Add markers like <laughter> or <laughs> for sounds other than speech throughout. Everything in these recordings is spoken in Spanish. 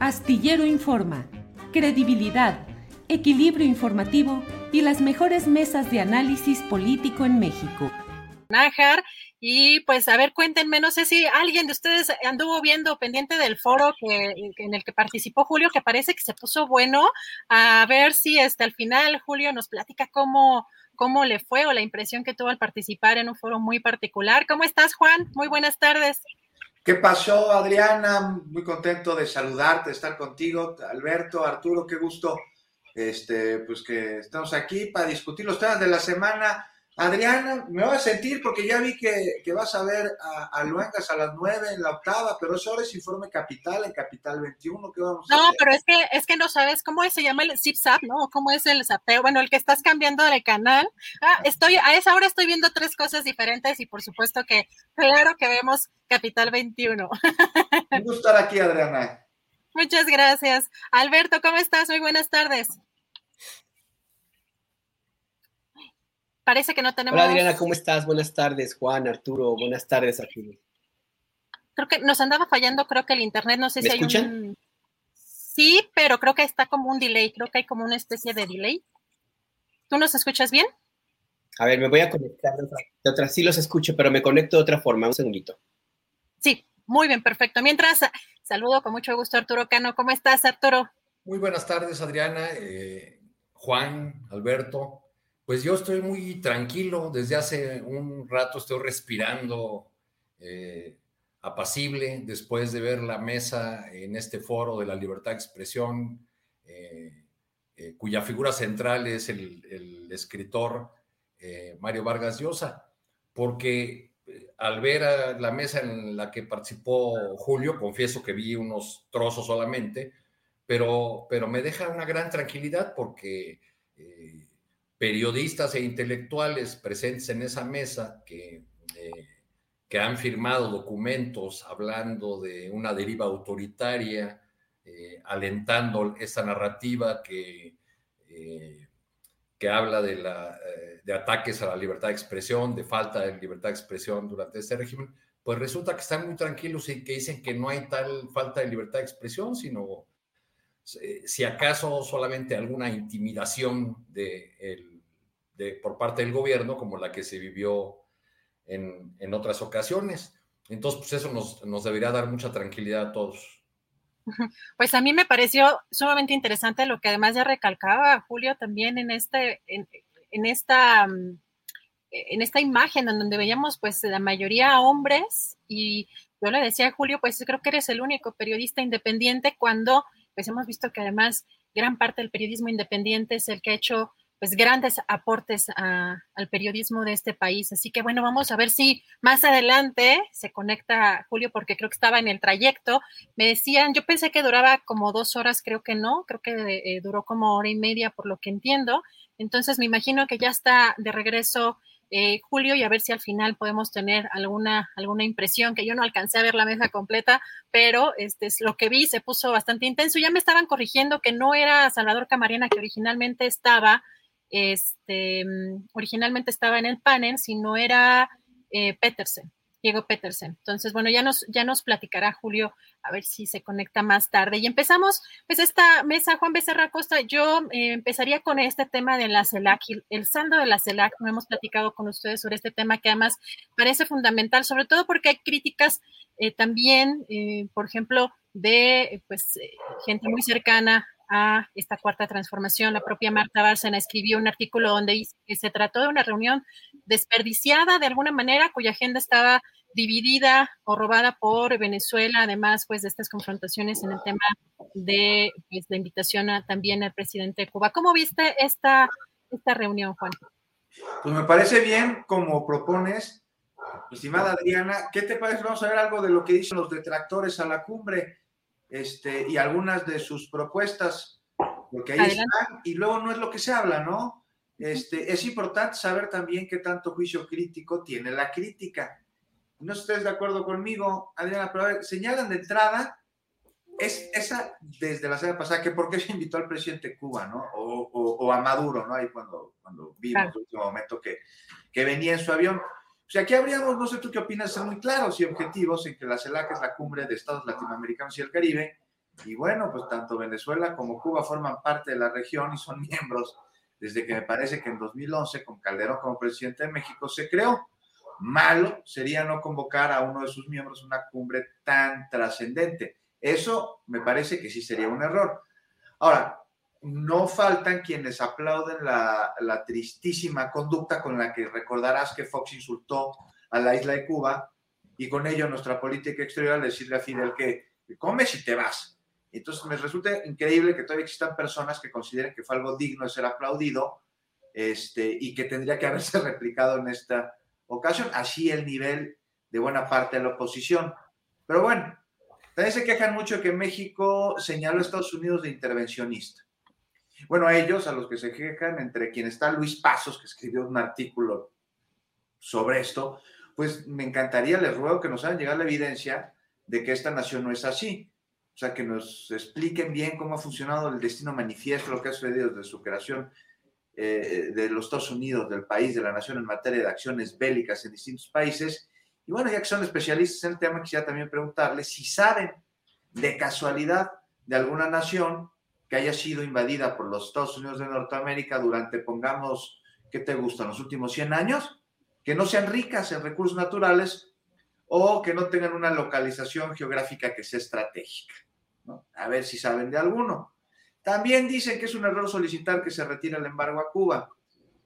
Astillero Informa, credibilidad, equilibrio informativo y las mejores mesas de análisis político en México. Nájar. Y pues, a ver, cuéntenme, no sé si alguien de ustedes anduvo viendo pendiente del foro que, en el que participó Julio, que parece que se puso bueno. A ver si este, al final Julio nos platica cómo, cómo le fue o la impresión que tuvo al participar en un foro muy particular. ¿Cómo estás, Juan? Muy buenas tardes. ¿Qué pasó, Adriana? Muy contento de saludarte, de estar contigo. Alberto, Arturo, qué gusto este, pues que estamos aquí para discutir los temas de la semana. Adriana, me voy a sentir porque ya vi que, vas a ver a, Luencas a las 9 en la octava, pero eso ahora es informe capital en Capital 21. ¿Qué vamos a no, pero es que, es que no sabes cómo se llama el zip-zap, ¿no? ¿Cómo es el zapeo? Bueno, el que estás cambiando de canal. Ah, estoy, a esa hora estoy viendo tres cosas diferentes y por supuesto que, claro que vemos Capital 21. Un gusto estar aquí, Adriana. <laughs> Muchas gracias. Alberto, ¿cómo estás? Muy buenas tardes. Parece que no tenemos. Hola Adriana, ¿cómo estás? Buenas tardes, Juan, Arturo, buenas tardes, Arturo. Creo que nos andaba fallando, creo que el internet, no sé si hay un. Sí, pero creo que está como un delay, creo que hay como una especie de delay. ¿Tú nos escuchas bien? A ver, me voy a conectar de otra, de otra. Sí los escucho, pero me conecto de otra forma. Un segundito. Sí, muy bien, perfecto. Mientras, saludo con mucho gusto Arturo Cano. ¿Cómo estás, Arturo? Muy buenas tardes, Adriana, eh, Juan, Alberto. Pues yo estoy muy tranquilo, desde hace un rato estoy respirando eh, apacible después de ver la mesa en este foro de la libertad de expresión, eh, eh, cuya figura central es el, escritor Mario Vargas Llosa, porque al ver la mesa en la que participó Julio, confieso que vi unos trozos solamente, pero, pero me deja una gran tranquilidad porque periodistas e intelectuales presentes en esa mesa que, eh, que han firmado documentos hablando de una deriva autoritaria, eh, alentando esa narrativa que, eh, que habla de, ataques a la libertad de expresión, de falta de libertad de expresión durante este régimen, pues resulta que están muy tranquilos y que dicen que no hay tal falta de libertad de expresión, sino si acaso solamente alguna intimidación de, por parte del gobierno como la que se vivió en, otras ocasiones. Entonces, pues eso nos, debería dar mucha tranquilidad a todos. <laughs> Pues a mí me pareció sumamente interesante lo que además ya recalcaba Julio también en este, en, esta, mm, en esta imagen en donde veíamos pues la mayoría hombres y yo le decía a Julio, pues creo que eres el único periodista independiente cuando pues hemos visto que además gran parte del periodismo independiente es el que ha hecho pues grandes aportes al periodismo de este país. Así que bueno, vamos a ver si más adelante se conecta Julio, porque creo que estaba en el trayecto. Me decían, yo pensé que duraba como dos horas, creo que no, creo que eh, duró como hora y media por lo que entiendo. Entonces me imagino que ya está de regreso eh, Julio, y a ver si al final podemos tener alguna, alguna impresión, que yo no alcancé a ver la mesa completa, pero este es lo que vi, se puso bastante intenso. Ya me estaban corrigiendo que no era Salvador Camarena, que originalmente estaba, este, mm, originalmente estaba en el panel, sino era eh, Petersen. Diego Petersen. Entonces, bueno, ya nos, ya nos platicará Julio a ver si se conecta más tarde. Y empezamos, pues, esta mesa, Juan Becerra Costa, yo eh, empezaría con este tema de la CELAC, el saldo de la CELAC, no hemos platicado con ustedes sobre este tema que además parece fundamental, sobre todo porque hay críticas eh, también, eh, por ejemplo, de pues gente muy cercana a esta cuarta transformación. La propia Marta Bárcena escribió un artículo donde dice que se trató de una reunión desperdiciada de alguna manera, cuya agenda estaba dividida o robada por Venezuela, además pues de estas confrontaciones en el tema de pues, la invitación también al presidente de Cuba. ¿Cómo viste esta, esta reunión, Juan? Pues me parece bien como propones, estimada Adriana. ¿Qué te parece? Vamos a ver algo de lo que dicen los detractores a la cumbre este, y algunas de sus propuestas, porque ahí están, y luego no es lo que se habla, ¿no? Este, es importante saber también qué tanto juicio crítico tiene la crítica. No estés de acuerdo conmigo, Adriana, pero a ver, señalan de entrada, es esa desde la semana pasada, que por qué se invitó al presidente Cuba, ¿no? O, a Maduro, ¿no? Ahí cuando, cuando vimos el último momento que, que venía en su avión. O sea, aquí habríamos, no sé tú qué opinas, ser muy claros y objetivos en que la CELAC es la cumbre de estados latinoamericanos y el Caribe. Y bueno, pues tanto Venezuela como Cuba forman parte de la región y son <laughs> miembros desde que me parece que en 2011, con Calderón como presidente de México, se creó. Malo sería no convocar a uno de sus miembros una cumbre tan trascendente. Eso me parece que sí sería un error. Ahora, no faltan quienes aplauden la, tristísima conducta con la que recordarás que Fox insultó a la isla de Cuba y con ello nuestra política exterior decirle a Fidel que, comes y te vas. Entonces me resulta increíble que todavía existan personas que consideren que fue algo digno de ser aplaudido este, y que tendría que haberse <laughs> replicado en esta ocasión, así el nivel de buena parte de la oposición. Pero bueno, también se quejan mucho que México señaló a Estados Unidos de intervencionista. Bueno, a ellos, a los que se quejan, entre quien está Luis Pasos, que escribió un artículo sobre esto, pues me encantaría, les ruego que nos hagan llegar la evidencia de que esta nación no es así. O sea, que nos expliquen bien cómo ha funcionado el destino manifiesto, lo que ha sucedido desde su creación eh, de los Estados Unidos, del país, de la nación en materia de acciones bélicas en distintos países. Y bueno, ya que son especialistas en el tema, quisiera también preguntarles si saben de casualidad de alguna nación que haya sido invadida por los Estados Unidos de Norteamérica durante, pongamos, ¿qué te gustan? Los últimos 100 años, que no sean ricas en recursos naturales o que no tengan una localización geográfica que sea estratégica. A ver si saben de alguno. También dicen que es un error solicitar que se retire el embargo a Cuba.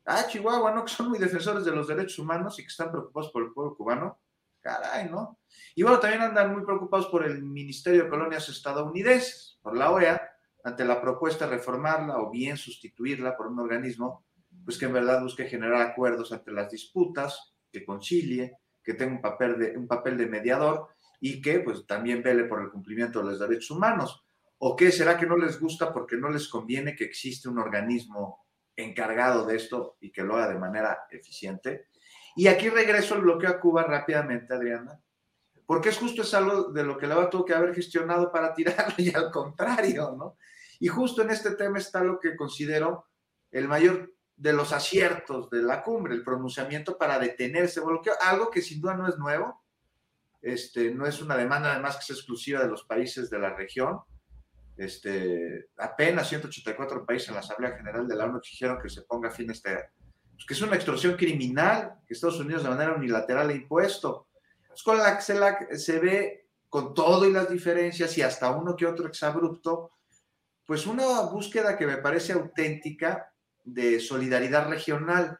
Ah, Chihuahua, ¿no? Que son muy defensores de los derechos humanos y que están preocupados por el pueblo cubano. Caray, ¿no? Y bueno, también andan muy preocupados por el Ministerio de Colonias estadounidenses, por la OEA, ante la propuesta de reformarla o bien sustituirla por un organismo pues que en verdad busque generar acuerdos ante las disputas, que concilie, que tenga un papel de, un papel de mediador y que pues también vele por el cumplimiento de los derechos humanos. ¿O qué será que no les gusta porque no les conviene que existe un organismo encargado de esto y que lo haga de manera eficiente? Y aquí regreso el bloqueo a Cuba rápidamente, Adriana, porque es justo es algo de lo que va tuvo que haber gestionado para tirarlo <laughs> y al contrario, ¿no? Y justo en este tema está lo que considero el mayor de los aciertos de la cumbre, el pronunciamiento para detener ese bloqueo, algo que sin duda no es nuevo, este, no es una demanda además que es exclusiva de los países de la región. Este, apenas 184 países en la Asamblea General de la ONU exigieron que se ponga fin a este, pues que es una extorsión criminal que Estados Unidos de manera unilateral ha impuesto. Pues con la que se ve con todo y las diferencias y hasta uno que otro exabrupto, pues una búsqueda que me parece auténtica de solidaridad regional,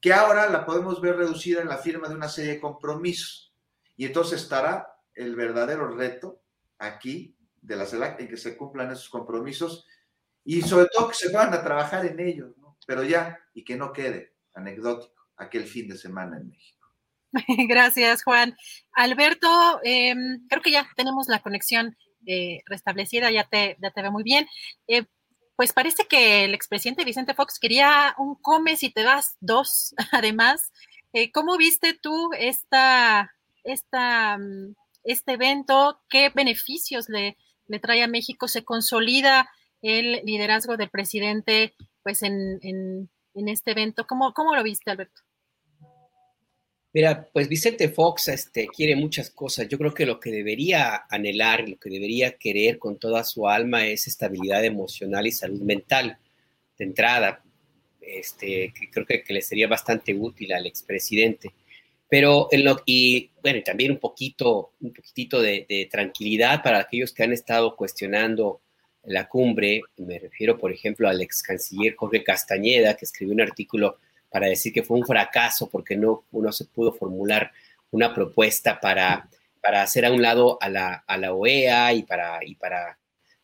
que ahora la podemos ver reducida en la firma de una serie de compromisos. Y entonces estará el verdadero reto aquí de la CELAC en que se cumplan esos compromisos y sobre todo que se van a trabajar en ellos, pero ya, y que no quede anecdótico aquel fin de semana en México. <laughs> Gracias, Juan. Alberto, em, creo que ya tenemos la conexión eh, restablecida, ya te, ya te veo muy bien. Eh, pues parece que el expresidente Vicente Fox quería un comes y te das dos, <laughs> además. Eh, ¿Cómo viste tú esta, esta, mm, este evento? ¿Qué beneficios le, le trae a México? ¿Se consolida el liderazgo del presidente pues en, en, en este evento? ¿Cómo, ¿Cómo lo viste, Alberto? Mira, pues Vicente Fox este, quiere muchas cosas. Yo creo que lo que debería anhelar, lo que debería querer con toda su alma es estabilidad emocional y salud mental de entrada, este, que creo que, le sería bastante útil al expresidente. Pero en lo, y bueno, también un poquito, un poquitito de, de tranquilidad para aquellos que han estado cuestionando la cumbre. Me refiero, por ejemplo, al ex canciller Jorge Castañeda, que escribió un artículo para decir que fue un fracaso porque no, no se pudo formular una propuesta para, para hacer a un lado a la, a la OEA y para, y para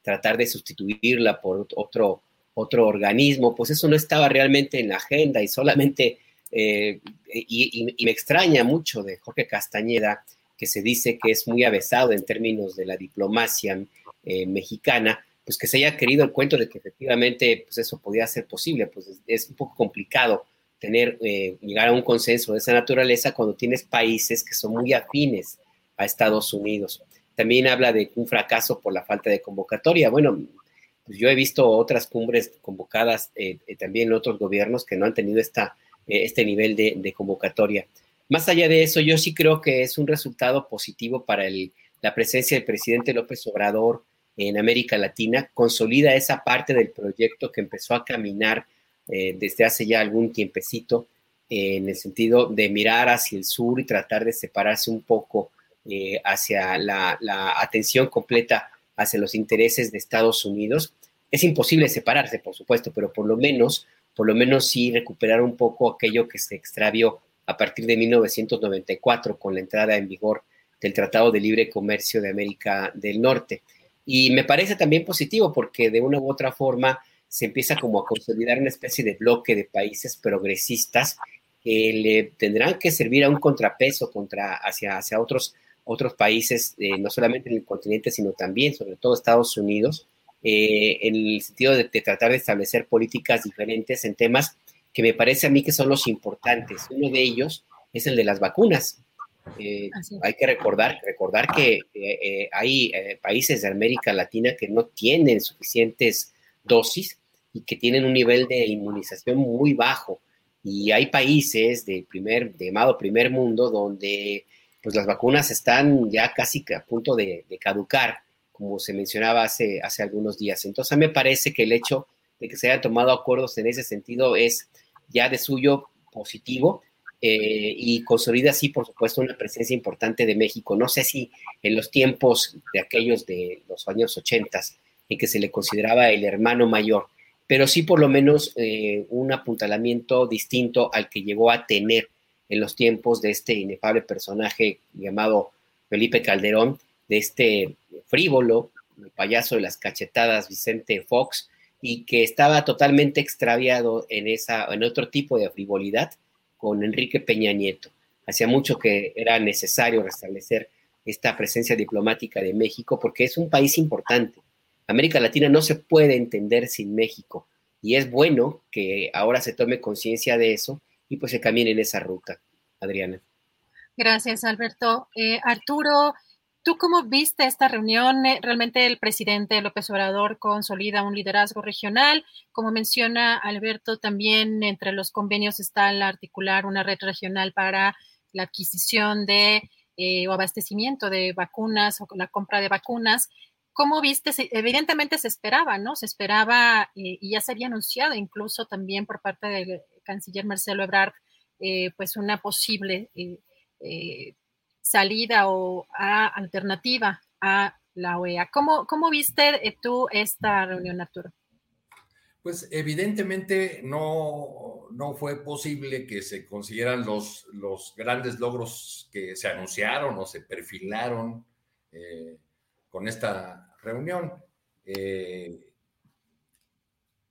tratar de sustituirla por otro, otro organismo, pues eso no estaba realmente en la agenda y solamente, eh, y, me extraña mucho de Jorge Castañeda, que se dice que es muy avesado en términos de la diplomacia eh, mexicana, pues que se haya querido el cuento de que efectivamente pues eso podía ser posible, pues es un poco complicado tener, eh, llegar a un consenso de esa naturaleza cuando tienes países que son muy afines a Estados Unidos. También habla de un fracaso por la falta de convocatoria. Bueno, pues yo he visto otras cumbres convocadas eh, eh, también en otros gobiernos que no han tenido esta, este nivel de, convocatoria. Más allá de eso, yo sí creo que es un resultado positivo para la presencia del presidente López Obrador en América Latina, consolida esa parte del proyecto que empezó a caminar eh, desde hace ya algún tiempecito, eh, en el sentido de mirar hacia el sur y tratar de separarse un poco eh, hacia la, atención completa hacia los intereses de Estados Unidos. Es imposible separarse, por supuesto, pero por lo menos, por lo menos sí recuperar un poco aquello que se extravió a partir de 1994 con la entrada en vigor del Tratado de Libre Comercio de América del Norte. Y me parece también positivo porque de una u otra forma se empieza como a consolidar una especie de bloque de países progresistas que le tendrán que servir a un contrapeso contra, hacia, hacia otros, otros países, eh, no solamente en el continente, sino también, sobre todo Estados Unidos, eh, en el sentido de, tratar de establecer políticas diferentes en temas que me parece a mí que son los importantes. Uno de ellos es el de las vacunas. Eh, hay que recordar, recordar que hay países de América Latina que no tienen suficientes dosis y que tienen un nivel de inmunización muy bajo. Y hay países de primer, llamado primer mundo, donde pues las vacunas están ya casi a punto de, caducar, como se mencionaba hace, hace algunos días. Entonces, a mí me parece que el hecho de que se hayan tomado acuerdos en ese sentido es ya de suyo positivo eh, y consolida así, por supuesto, una presencia importante de México. No sé si en los tiempos de aquellos de los años 80 en que se le consideraba el hermano mayor, pero sí por lo menos eh, un apuntalamiento distinto al que llegó a tener en los tiempos de este inefable personaje llamado Felipe Calderón, de este frívolo, el payaso de las cachetadas Vicente Fox, y que estaba totalmente extraviado en, esa, en otro tipo de frivolidad con Enrique Peña Nieto. Hacía mucho que era necesario restablecer esta presencia diplomática de México porque es un país importante América Latina no se puede entender sin México y es bueno que ahora se tome conciencia de eso y pues se camine en esa ruta. Adriana. Gracias, Alberto. Eh, Arturo, ¿tú cómo viste esta reunión? Eh, realmente el presidente López Obrador consolida un liderazgo regional. Como menciona Alberto, también entre los convenios está el articular una red regional para la adquisición de eh, o abastecimiento de vacunas o la compra de vacunas. ¿Cómo viste? Evidentemente se esperaba, ¿no? Se esperaba eh, y ya se había anunciado incluso también por parte del canciller Marcelo Ebrard, eh, pues una posible eh, salida o alternativa a la OEA. ¿Cómo, cómo viste tú esta reunión, Arturo? Pues evidentemente no, no fue posible que se consiguieran los, los grandes logros que se anunciaron o se perfilaron con esta reunión. Eh,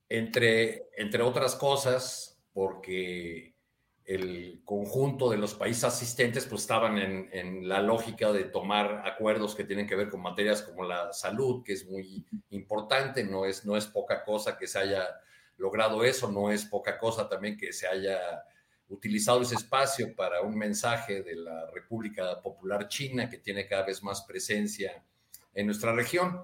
entre, entre otras cosas, porque el conjunto de los países asistentes pues estaban en, la lógica de tomar acuerdos que tienen que ver con materias como la salud, que es muy importante, no es, no es poca cosa que se haya logrado eso, no es poca cosa también que se haya utilizado ese espacio para un mensaje de la República Popular China, que tiene cada vez más presencia en nuestra región.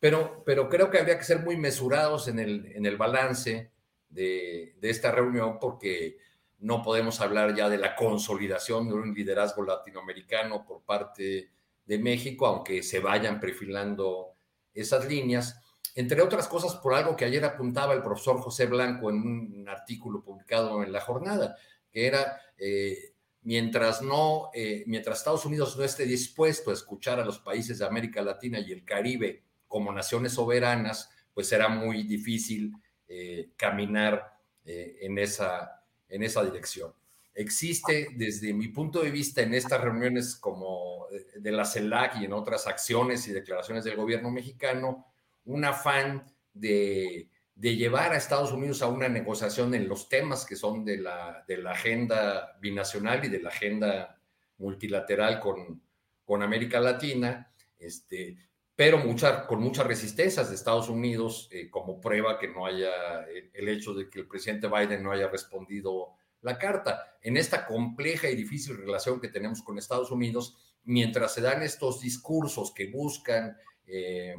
Pero, pero creo que habría que ser muy mesurados en el, en el balance de, de esta reunión porque no podemos hablar ya de la consolidación de un liderazgo latinoamericano por parte de México, aunque se vayan perfilando esas líneas, entre otras cosas por algo que ayer apuntaba el profesor José Blanco en un artículo publicado en La Jornada, que era, eh, mientras, no, eh, mientras Estados Unidos no esté dispuesto a escuchar a los países de América Latina y el Caribe como naciones soberanas, pues será muy difícil eh, caminar en esa en esa dirección. Existe, desde mi punto de vista, en estas reuniones como de la CELAC y en otras acciones y declaraciones del gobierno mexicano, un afán de, llevar a Estados Unidos a una negociación en los temas que son de la, de la agenda binacional y de la agenda multilateral con, con América Latina, este, pero mucha, con muchas resistencias de Estados Unidos eh, como prueba que no haya el, hecho de que el presidente Biden no haya respondido la carta. En esta compleja y difícil relación que tenemos con Estados Unidos, mientras se dan estos discursos que buscan eh,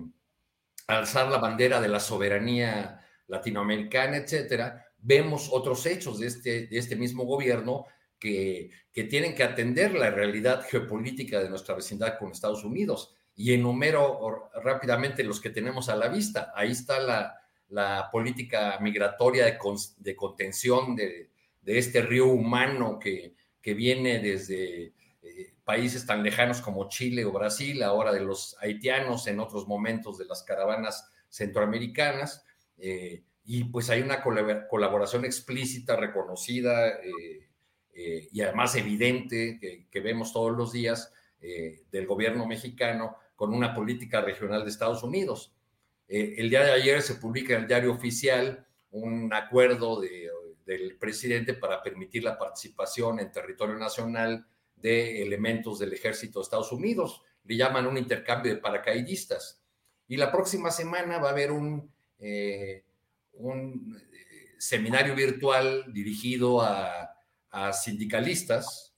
alzar la bandera de la soberanía latinoamericana, etcétera, vemos otros hechos de este, de este mismo gobierno que, que tienen que atender la realidad geopolítica de nuestra vecindad con Estados Unidos y enumero rápidamente los que tenemos a la vista. Ahí está la, política migratoria de, contención de, este río humano que, que viene desde eh, países tan lejanos como Chile o Brasil, ahora de los haitianos, en otros momentos de las caravanas centroamericanas. Eh, y pues hay una colaboración explícita, reconocida eh, y además evidente que, vemos todos los días del gobierno mexicano con una política regional de Estados Unidos. Eh, el día de ayer se publica en el diario oficial un acuerdo del presidente para permitir la participación en territorio nacional de elementos del ejército de Estados Unidos. Le llaman un intercambio de paracaidistas. Y la próxima semana va a haber un, eh, un eh, seminario virtual dirigido a, sindicalistas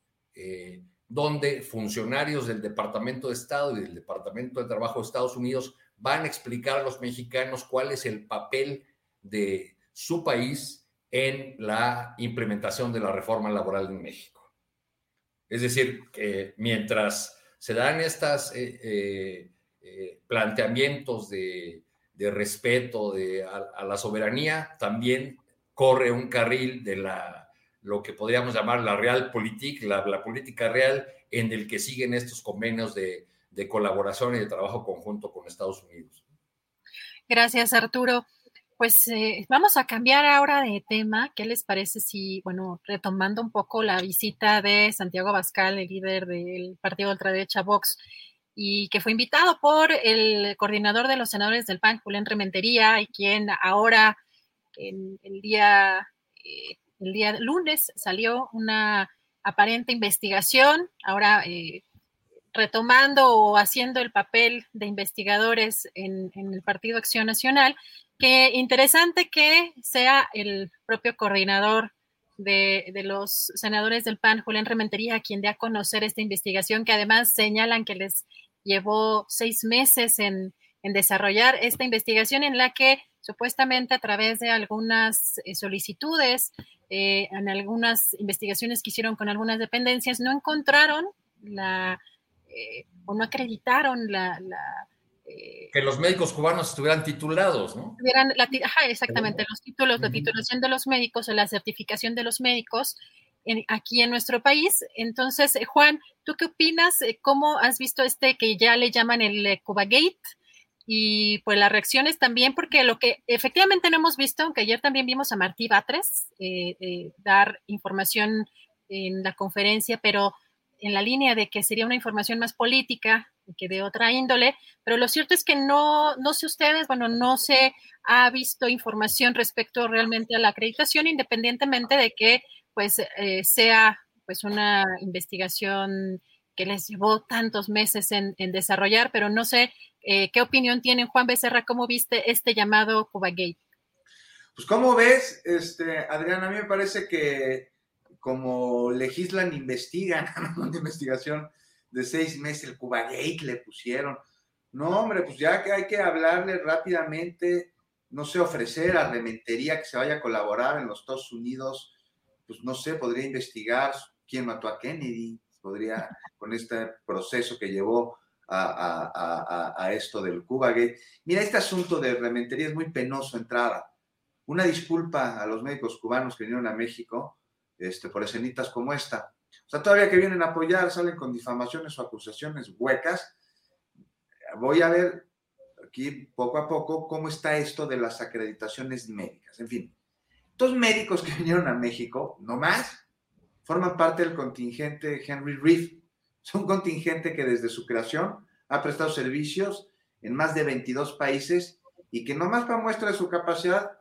donde funcionarios del Departamento de Estado y del Departamento de Trabajo de Estados Unidos van a explicar a los mexicanos cuál es el papel de su país en la implementación de la reforma laboral en México. Es decir, que mientras se dan estos eh, eh, eh, planteamientos de, respeto a, la soberanía, también corre un carril de la lo que podríamos llamar la realpolitik, la, la política real, en el que siguen estos convenios de, colaboración y de trabajo conjunto con Estados Unidos. Gracias, Arturo. Pues eh, vamos a cambiar ahora de tema. ¿Qué les parece si, bueno, retomando un poco la visita de Santiago Bascal, el líder del partido ultraderecha Vox, y que fue invitado por el coordinador de los senadores del PAN, Julián Rementería, y quien ahora, el día eh, el día lunes salió una aparente investigación, ahora eh, retomando o haciendo el papel de investigadores en, el Partido Acción Nacional, que interesante que sea el propio coordinador de, los senadores del PAN, Julián Rementería, quien dé a conocer esta investigación, que además señalan que les llevó seis meses en, en desarrollar esta investigación en la que supuestamente a través de algunas eh, solicitudes eh, en algunas investigaciones que hicieron con algunas dependencias, no encontraron la, eh, o no acreditaron la... Eh, que los médicos cubanos estuvieran titulados, ¿no? exactamente, los títulos de titulación de los médicos o la certificación de los médicos aquí en nuestro país. Entonces, Juan, ¿tú qué opinas? ¿Cómo has visto este que ya le llaman el Cuba Gate? y pues las reacciones también, porque lo que efectivamente no hemos visto, aunque ayer también vimos a Martí Batres eh, eh, dar información en la conferencia, pero en la línea de que sería una información más política que de otra índole, pero lo cierto es que no, no sé ustedes, bueno, no se ha visto información respecto realmente a la acreditación, independientemente de que pues sea pues una investigación que les llevó tantos meses en, desarrollar, pero no sé qué opinión tienen. Juan Becerra, ¿cómo viste este llamado Cuba Gate? Pues como ves, este, Adrián, a mí me parece que como legislan, investigan, <laughs> una investigación de seis meses, el Cuba Gate le pusieron. No, hombre, pues ya que hay que hablarle rápidamente, no sé, ofrecer a Rementería que se vaya a colaborar en los Estados Unidos, pues no sé, podría investigar quién mató a Kennedy, podría, <laughs> con este proceso que llevó a, a esto del Cuba Gate. Mira, este asunto de Rementería es muy penoso entrada una disculpa a los médicos cubanos que vinieron a México este, por escenitas como esta. O sea, todavía que vienen a apoyar, salen con difamaciones o acusaciones huecas. Voy a ver aquí poco a poco cómo está esto de las acreditaciones médicas. En fin, estos médicos que <laughs> vinieron a México, no más, forman parte del contingente Henry Reef. Es un contingente que desde su creación ha prestado servicios en más de 22 países y que no más para muestra de su capacidad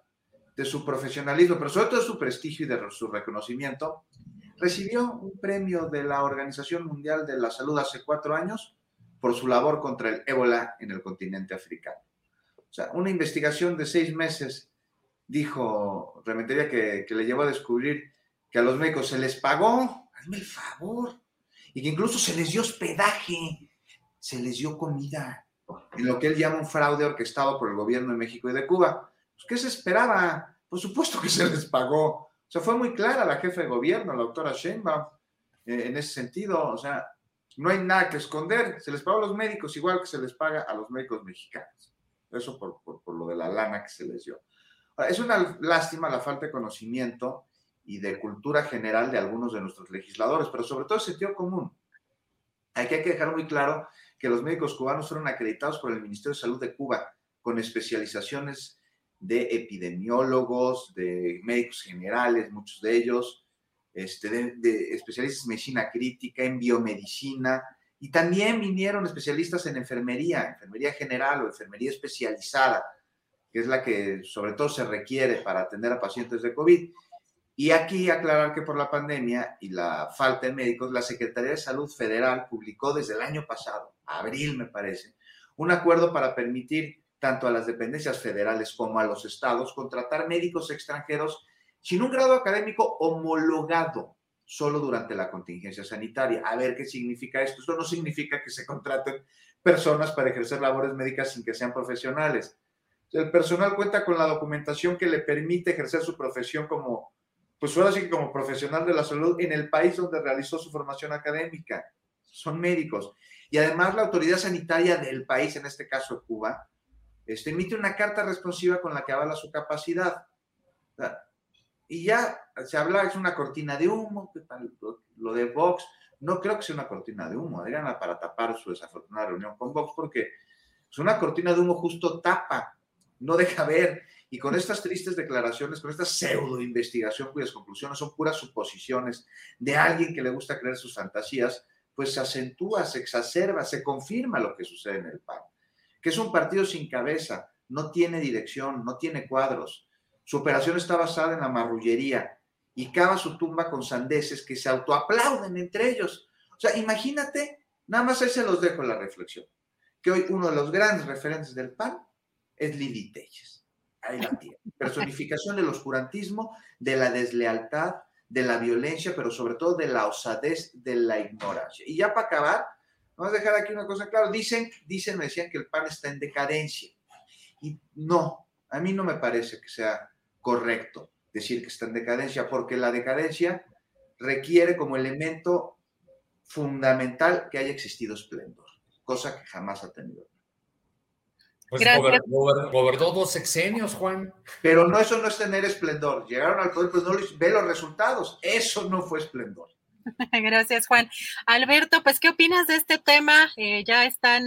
de su profesionalismo, pero sobre todo de su prestigio y de su reconocimiento, recibió un premio de la Organización Mundial de la Salud hace cuatro años por su labor contra el ébola en el continente africano. O sea, una investigación de seis meses dijo Rementería que, que le llevó a descubrir que a los médicos se les pagó, hazme el favor, y que incluso se les dio hospedaje, se les dio comida, en lo que él llama un fraude orquestado por el gobierno de México y de Cuba. Pues, ¿Qué se esperaba? Por supuesto que se les pagó. O sea, fue muy clara la jefa de gobierno, la doctora Sheinbaum, eh, en ese sentido. O sea, no hay nada que esconder. Se les pagó a los médicos igual que se les paga a los médicos mexicanos. Eso por, por, lo de la lana que se les dio. Es una lástima la falta de conocimiento y de cultura general de algunos de nuestros legisladores, pero sobre todo sentido común. Hay que dejar muy claro que los médicos cubanos fueron acreditados por el Ministerio de Salud de Cuba con especializaciones de epidemiólogos, de médicos generales, muchos de ellos, este, de, especialistas en medicina crítica, en biomedicina, y también vinieron especialistas en enfermería, enfermería general o enfermería especializada, que es la que sobre todo se requiere para atender a pacientes de COVID. Y aquí aclarar que por la pandemia y la falta de médicos, la Secretaría de Salud Federal publicó desde el año pasado, abril me parece, un acuerdo para permitir tanto a las dependencias federales como a los estados, contratar médicos extranjeros sin un grado académico homologado solo durante la contingencia sanitaria. A ver qué significa esto. Esto no significa que se contraten personas para ejercer labores médicas sin que sean profesionales. El personal cuenta con la documentación que le permite ejercer su profesión como, pues ahora sí que como profesional de la salud en el país donde realizó su formación académica. Son médicos. Y además la autoridad sanitaria del país, en este caso Cuba, este, emite una carta responsiva con la que avala su capacidad. Y ya se habla, es una cortina de humo, lo de Vox, no creo que sea una cortina de humo, Adriana, para tapar su desafortunada reunión con Vox, porque es una cortina de humo justo tapa, no deja ver. Y con estas tristes declaraciones, con esta pseudo investigación cuyas conclusiones son puras suposiciones de alguien que le gusta creer sus fantasías, pues se acentúa, se exacerba, se confirma lo que sucede en el PAN que es un partido sin cabeza, no tiene dirección, no tiene cuadros. Su operación está basada en la marrullería y cava su tumba con sandeces que se autoaplauden entre ellos. O sea, imagínate, nada más ahí se los dejo la reflexión, que hoy uno de los grandes referentes del PAN es Lili Telles. Ahí la tiene. Personificación del oscurantismo, de la deslealtad, de la violencia, pero sobre todo de la osadez, de la ignorancia. Y ya para acabar, Vamos a dejar aquí una cosa clara. Dicen, dicen, me decían que el PAN está en decadencia. Y no, a mí no me parece que sea correcto decir que está en decadencia, porque la decadencia requiere como elemento fundamental que haya existido esplendor, cosa que jamás ha tenido. Pues gobernó dos sexenios, Juan. Pero no, eso no es tener esplendor. Llegaron al poder, pues no ve los resultados. Eso no fue esplendor. <laughs> Gracias, Juan. Alberto, pues, ¿qué opinas de este tema? Eh, ya están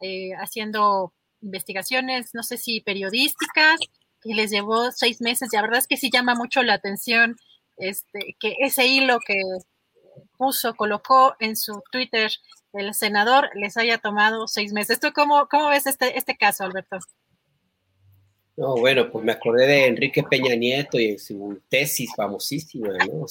eh, haciendo investigaciones, no sé si periodísticas, y les llevó seis meses. Y la verdad es que sí llama mucho la atención este, que ese hilo que puso, colocó en su Twitter el senador les haya tomado seis meses. ¿Tú cómo, cómo ves este, este caso, Alberto? No, bueno, pues me acordé de Enrique Peña Nieto y su tesis famosísima, ¿no?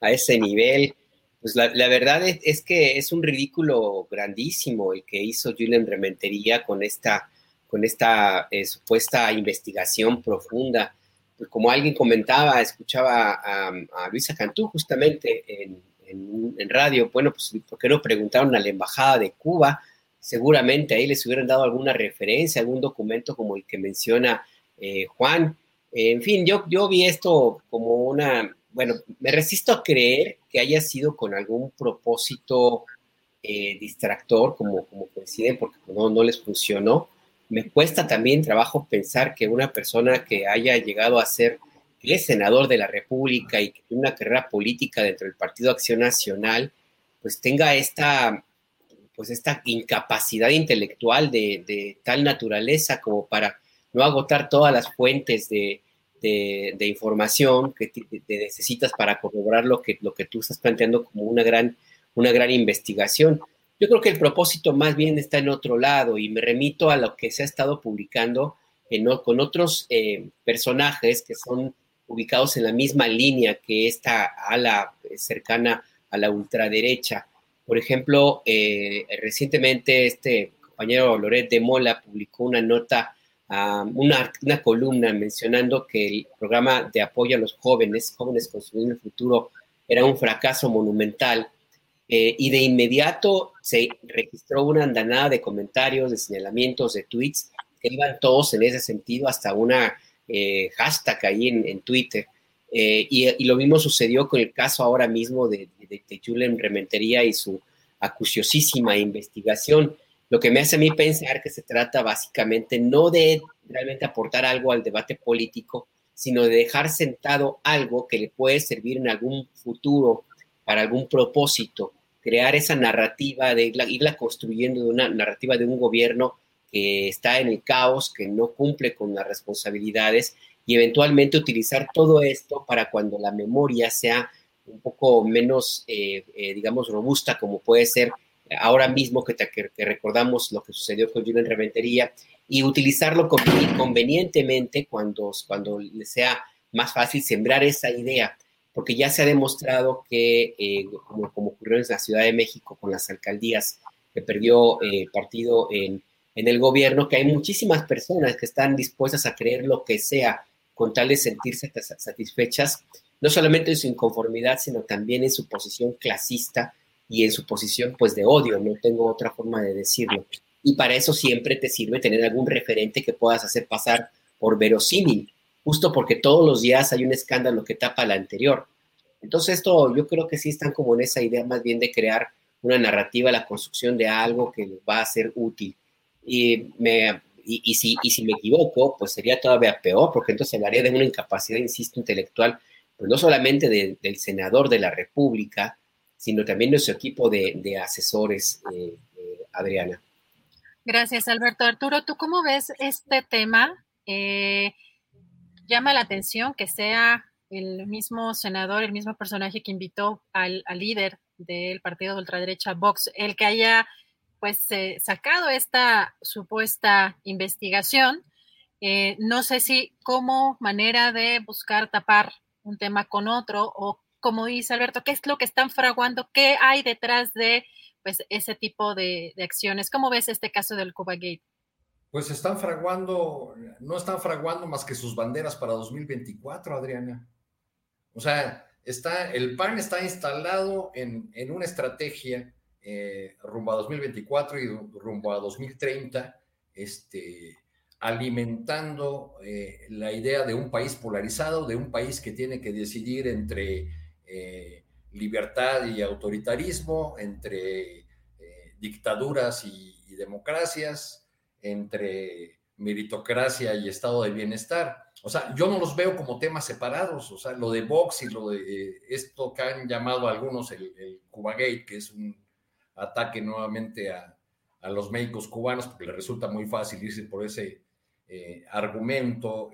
a ese nivel. Pues la, verdad es, que es un ridículo grandísimo el que hizo Julian Rementería con esta, con esta eh, supuesta investigación profunda. Pues como alguien comentaba, escuchaba a, Luisa Cantú justamente en, en, radio, bueno, pues ¿por qué no preguntaron a la Embajada de Cuba? Seguramente ahí les hubieran dado alguna referencia, algún documento como el que menciona eh, Juan. En fin, yo, yo vi esto como una, bueno, me resisto a creer que haya sido con algún propósito eh, distractor, como, como coinciden, porque no, no les funcionó. Me cuesta también trabajo pensar que una persona que haya llegado a ser el senador de la República y que tiene una carrera política dentro del Partido Acción Nacional, pues tenga esta, pues esta incapacidad intelectual de, tal naturaleza como para no agotar todas las fuentes de, información que necesitas para corroborar lo que, lo que tú estás planteando como una gran, una gran investigación. Yo creo que el propósito más bien está en otro lado y me remito a lo que se ha estado publicando en, con otros eh, personajes que son ubicados en la misma línea que esta ala cercana a la ultraderecha. Por ejemplo, eh, recientemente este compañero Loret de Mola publicó una nota una, columna mencionando que el programa de apoyo a los jóvenes, jóvenes construyendo el futuro, era un fracaso monumental. Eh, y de inmediato se registró una andanada de comentarios, de señalamientos, de tweets, que iban todos en ese sentido, hasta una eh, hashtag ahí en, Twitter. Eh, y, lo mismo sucedió con el caso ahora mismo de, de, de Rementería y su acuciosísima investigación lo que me hace a mí pensar que se trata básicamente no de realmente aportar algo al debate político, sino de dejar sentado algo que le puede servir en algún futuro para algún propósito, crear esa narrativa, de irla, construyendo de una narrativa de un gobierno que está en el caos, que no cumple con las responsabilidades y eventualmente utilizar todo esto para cuando la memoria sea un poco menos, eh, eh, digamos, robusta como puede ser ahora mismo que, recordamos lo que sucedió con Julian Reventería y utilizarlo convenientemente cuando, cuando le sea más fácil sembrar esa idea, porque ya se ha demostrado que, eh, como, ocurrió en la Ciudad de México con las alcaldías que perdió partido en, en el gobierno, que hay muchísimas personas que están dispuestas a creer lo que sea con tal de sentirse satisfechas, no solamente en su inconformidad, sino también en su posición clasista y en su posición pues de odio, no tengo otra forma de decirlo. Y para eso siempre te sirve tener algún referente que puedas hacer pasar por verosímil, justo porque todos los días hay un escándalo que tapa la anterior. Entonces esto yo creo que sí están como en esa idea más bien de crear una narrativa, la construcción de algo que va a ser útil. Y, me, y, si, y si me equivoco, pues sería todavía peor, porque entonces hablaría de una incapacidad, insisto, intelectual, pues no solamente del senador de la República, sino también nuestro equipo de, asesores, eh, eh, Adriana. Gracias, Alberto. Arturo, ¿tú cómo ves este tema? Eh, llama la atención que sea el mismo senador, el mismo personaje que invitó al, líder del partido de ultraderecha Vox, el que haya pues sacado esta supuesta investigación. no sé si como manera de buscar tapar un tema con otro o como dice Alberto, qué es lo que están fraguando, qué hay detrás de pues, ese tipo de, acciones. ¿Cómo ves este caso del Cuba Gate? Pues están fraguando, no están fraguando más que sus banderas para 2024, Adriana. O sea, está, el PAN está instalado en, una estrategia eh, rumbo a 2024 y rumbo a 2030, este, alimentando eh, la idea de un país polarizado, de un país que tiene que decidir entre eh, libertad y autoritarismo, entre dictaduras y, democracias, entre meritocracia y estado de bienestar. O sea, yo no los veo como temas separados. O sea, lo de Vox y lo de esto que han llamado algunos el, el Cubagate, que es un ataque nuevamente a, los médicos cubanos, porque les resulta muy fácil irse por ese eh, argumento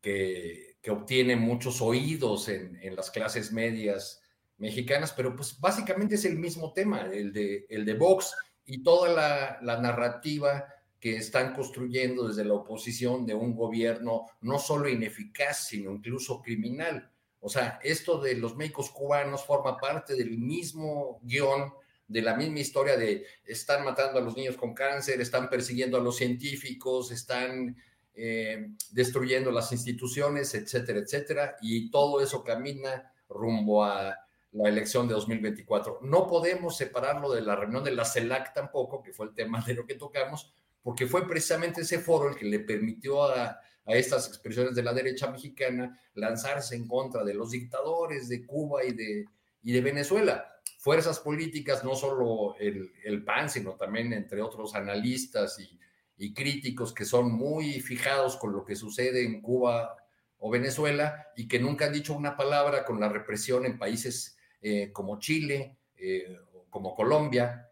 que que obtiene muchos oídos en, las clases medias mexicanas, pero pues básicamente es el mismo tema, el de, el de Vox y toda la, narrativa que están construyendo desde la oposición de un gobierno no solo ineficaz, sino incluso criminal. O sea, esto de los médicos cubanos forma parte del mismo guion, de la misma historia de están matando a los niños con cáncer, están persiguiendo a los científicos, están eh, destruyendo las instituciones, etcétera, etcétera, y todo eso camina rumbo a la elección de 2024. No podemos separarlo de la reunión de la CELAC tampoco, que fue el tema de lo que tocamos, porque fue precisamente ese foro el que le permitió a, estas expresiones de la derecha mexicana lanzarse en contra de los dictadores de Cuba y de, y de Venezuela. Fuerzas políticas, no solo el, el PAN, sino también entre otros analistas y, y críticos que son muy fijados con lo que sucede en Cuba o Venezuela y que nunca han dicho una palabra con la represión en países eh, como Chile, eh, como Colombia,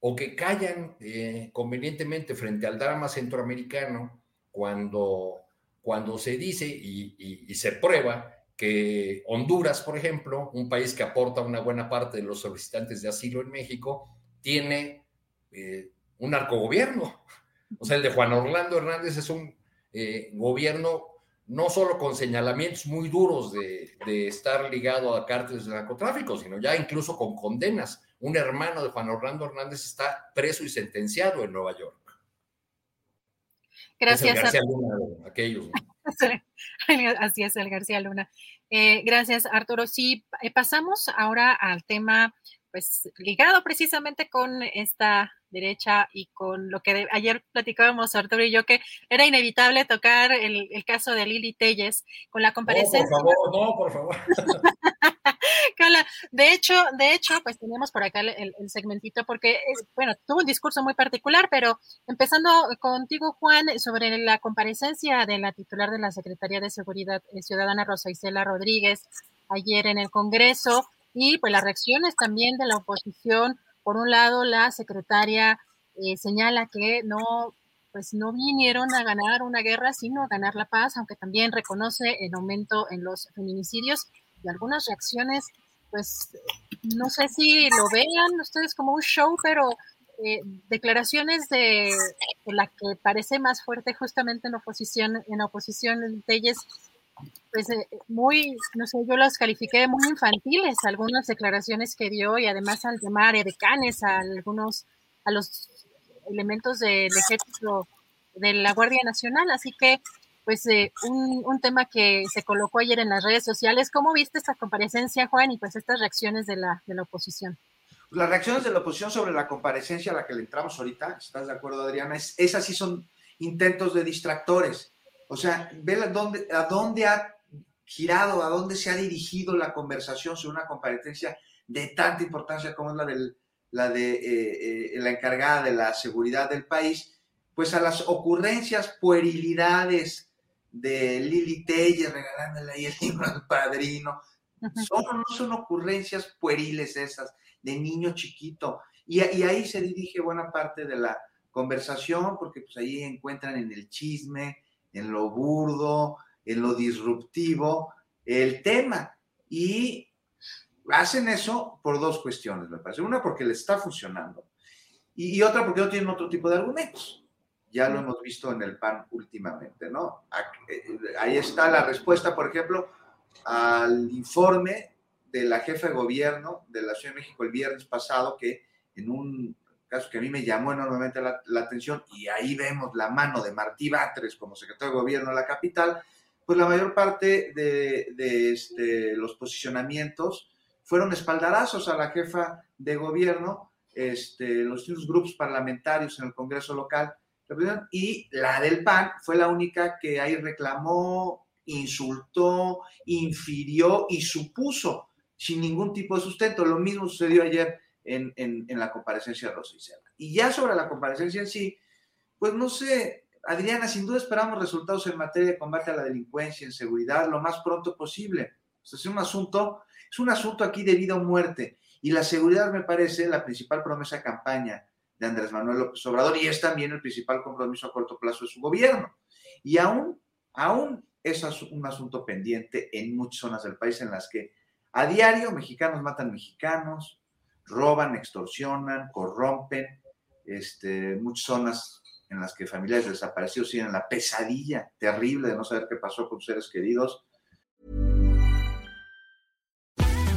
o que callan eh, convenientemente frente al drama centroamericano cuando, cuando se dice y, se prueba que Honduras, por ejemplo, un país que aporta una buena parte de los solicitantes de asilo en México, tiene un narcogobierno. O sea, el de Juan Orlando Hernández es un gobierno no solo con señalamientos muy duros de, estar ligado a cárteles de narcotráfico, sino ya incluso con condenas. Un hermano de Juan Orlando Hernández está preso y sentenciado en Nueva York. Gracias. Es García Luna, aquellos. <laughs> Así es, el García Luna. Eh, gracias, Arturo. Sí, eh, pasamos ahora al tema, pues ligado precisamente con esta derecha y con lo que ayer platicábamos Arturo y yo, que era inevitable tocar el, caso de Lili Telles con la comparecencia. No, por favor, no, por favor. <laughs> <laughs> de hecho, de hecho, pues tenemos por acá el, segmentito porque, bueno, tuvo un discurso muy particular, pero empezando contigo, Juan, sobre la comparecencia de la titular de la Secretaría de Seguridad Ciudadana, Rosa Isela Rodríguez, ayer en el Congreso, y pues las reacciones también de la oposición. Por un lado, la secretaria eh, señala que no, pues no vinieron a ganar una guerra, sino a ganar la paz, aunque también reconoce el aumento en los feminicidios y algunas reacciones, pues no sé si lo vean ustedes como un show, pero eh, declaraciones de, la que parece más fuerte justamente en oposición, en oposición de ellas, pues eh, muy, no sé, yo las califiqué muy infantiles, algunas declaraciones que dio y además al llamar decanes a algunos, a los elementos del ejército de la Guardia Nacional, así que pues eh, un, un, tema que se colocó ayer en las redes sociales. ¿Cómo viste esta comparecencia, Juan, y pues estas reacciones de la, de la oposición? Las reacciones de la oposición sobre la comparecencia a la que le entramos ahorita, ¿estás de acuerdo, Adriana? Es, esas sí son intentos de distractores. O sea, ve a dónde, a dónde ha girado, a dónde se ha dirigido la conversación sobre una comparecencia de tanta importancia como es la, del, la de eh, eh, la encargada de la seguridad del país, pues a las ocurrencias, puerilidades de Lili Telle regalándole ahí el <laughs> libro al padrino. Son, no son ocurrencias pueriles esas, de niño chiquito. Y, y, ahí se dirige buena parte de la conversación, porque pues ahí encuentran en el chisme, en lo burdo, en lo disruptivo, el tema. Y hacen eso por dos cuestiones, me parece. Una, porque le está funcionando. Y, otra, porque no tienen otro tipo de argumentos. Ya lo hemos visto en el PAN últimamente, ¿no? Eh, ahí está la respuesta, por ejemplo, al informe de la jefa de gobierno de la Ciudad de México el viernes pasado, que en un caso que a mí me llamó enormemente la, atención, y ahí vemos la mano de Martí Batres como secretario de gobierno de la capital, pues la mayor parte de, este, los posicionamientos fueron espaldarazos a la jefa de gobierno, este, los grupos parlamentarios en el Congreso local, y la del PAN fue la única que ahí reclamó, insultó, infirió y supuso sin ningún tipo de sustento. Lo mismo sucedió ayer en, la comparecencia de Rosa Y ya sobre la comparecencia en sí, pues no sé, Adriana, sin duda esperamos resultados en materia de combate a la delincuencia, en seguridad, lo más pronto posible. es un asunto, es un asunto aquí de vida o muerte. Y la seguridad me parece la principal promesa de campaña de Andrés Manuel López Obrador y es también el principal compromiso a corto plazo de su gobierno. Y aún, aún es un asunto pendiente en muchas zonas del país en las que a diario mexicanos matan mexicanos, roban, extorsionan, corrompen, este, muchas zonas en las que familiares desaparecidos tienen la pesadilla terrible de no saber qué pasó con seres queridos.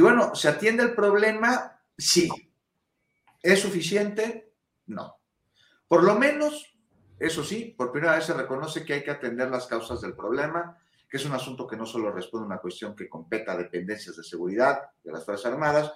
Y bueno, ¿se atiende el problema? Sí. ¿Es suficiente? No. Por lo menos, eso sí, por primera vez se reconoce que hay que atender las causas del problema, que es un asunto que no solo responde a una cuestión que competa a dependencias de seguridad de las Fuerzas Armadas,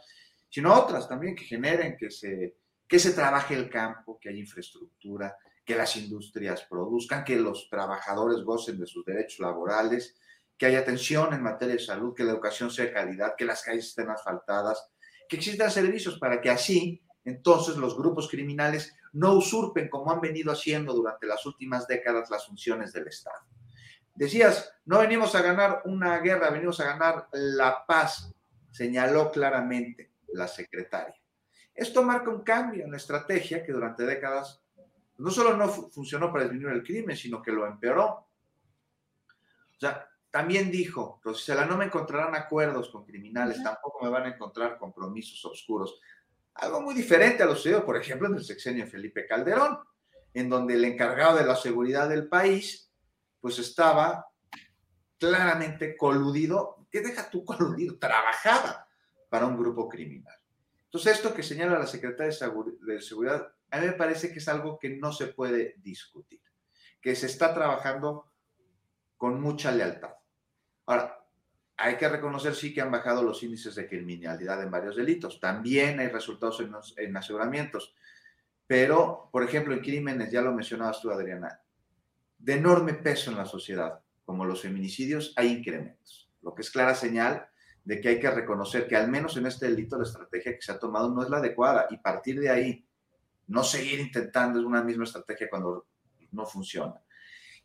sino a otras también que generen que se, que se trabaje el campo, que haya infraestructura, que las industrias produzcan, que los trabajadores gocen de sus derechos laborales, que haya atención en materia de salud, que la educación sea de calidad, que las calles estén asfaltadas, que existan servicios para que así entonces los grupos criminales no usurpen como han venido haciendo durante las últimas décadas las funciones del Estado. Decías, no venimos a ganar una guerra, venimos a ganar la paz, señaló claramente la secretaria. Esto marca un cambio en la estrategia que durante décadas no solo no funcionó para disminuir el crimen, sino que lo empeoró. O sea, también dijo, Rosicela, no me encontrarán acuerdos con criminales, tampoco me van a encontrar compromisos oscuros. Algo muy diferente a lo sucedido, por ejemplo, en el sexenio de Felipe Calderón, en donde el encargado de la seguridad del país, pues estaba claramente coludido, ¿qué deja tú coludido? <laughs> Trabajaba para un grupo criminal. Entonces, esto que señala la secretaria de Seguridad, a mí me parece que es algo que no se puede discutir, que se está trabajando con mucha lealtad. Ahora, hay que reconocer sí que han bajado los índices de criminalidad en varios delitos. También hay resultados en, en aseguramientos. Pero, por ejemplo, en crímenes, ya lo mencionabas tú, Adriana, de enorme peso en la sociedad, como los feminicidios, hay incrementos. Lo que es clara señal de que hay que reconocer que al menos en este delito la estrategia que se ha tomado no es la adecuada y partir de ahí, no seguir intentando una misma estrategia cuando no funciona.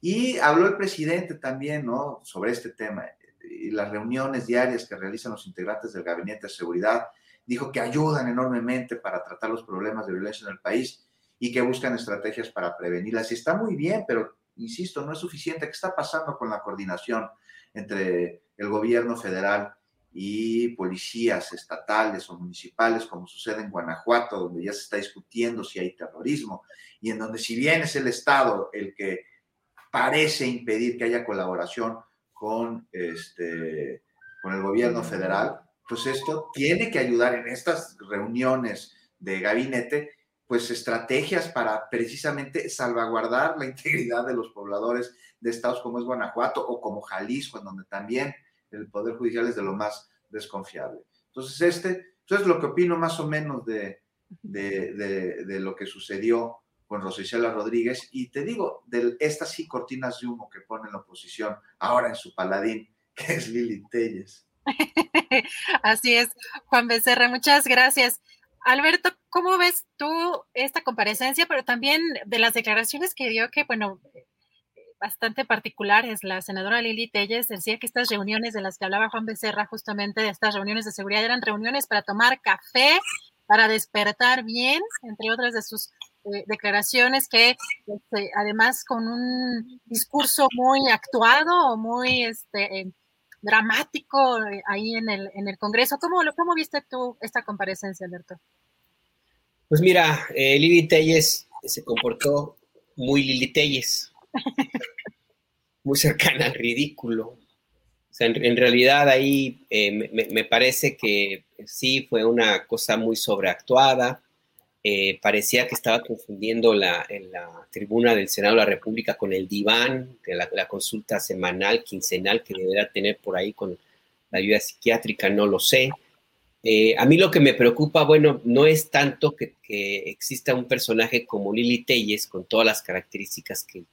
Y habló el presidente también. Sobre este tema y las reuniones diarias que realizan los integrantes del Gabinete de Seguridad. Dijo que ayudan enormemente para tratar los problemas de violencia en el país y que buscan estrategias para prevenirlas. Y está muy bien, pero insisto, no es suficiente. ¿Qué está pasando con la coordinación entre el gobierno federal y policías estatales o municipales, como sucede en Guanajuato, donde ya se está discutiendo si hay terrorismo, y en donde si bien es el Estado el que parece impedir que haya colaboración con, este, con el gobierno federal, pues esto tiene que ayudar en estas reuniones de gabinete, pues estrategias para precisamente salvaguardar la <laughs> integridad de los pobladores de estados como es Guanajuato o como Jalisco, en donde también el Poder Judicial es de lo más desconfiable. Entonces, este, eso es lo que opino más o menos de, de, de, de lo que sucedió con Rosicela Rodríguez. Y te digo, de estas sí cortinas de humo que pone la oposición ahora en su paladín, <laughs> que es Lili Telles. <laughs> Así es, Juan Becerra, muchas gracias. Alberto, ¿cómo ves tú esta comparecencia, pero también de las declaraciones que dio que, bueno, bastante particulares. La senadora Lili Telles decía que estas reuniones de las que hablaba Juan Becerra, justamente de estas reuniones de seguridad, eran reuniones para tomar café, para despertar bien, entre otras de sus eh, declaraciones que este, además con un discurso muy actuado o muy este, eh, dramático eh, ahí en el, en el Congreso. ¿Cómo, ¿Cómo viste tú esta comparecencia, Alberto? Pues mira, Lili Telles se comportó muy Lili Telles, <laughs> muy cercana al ridículo. O sea, en, realidad ahí me, me, parece que sí fue una cosa muy sobreactuada eh, parecía que estaba confundiendo la, en la tribuna del Senado de la República con el diván de la, consulta semanal, quincenal que deberá tener por ahí con la ayuda psiquiátrica, no lo sé. Eh, a mí lo que me preocupa, bueno, no es tanto que, exista un personaje como Lili Telles, con todas las características que,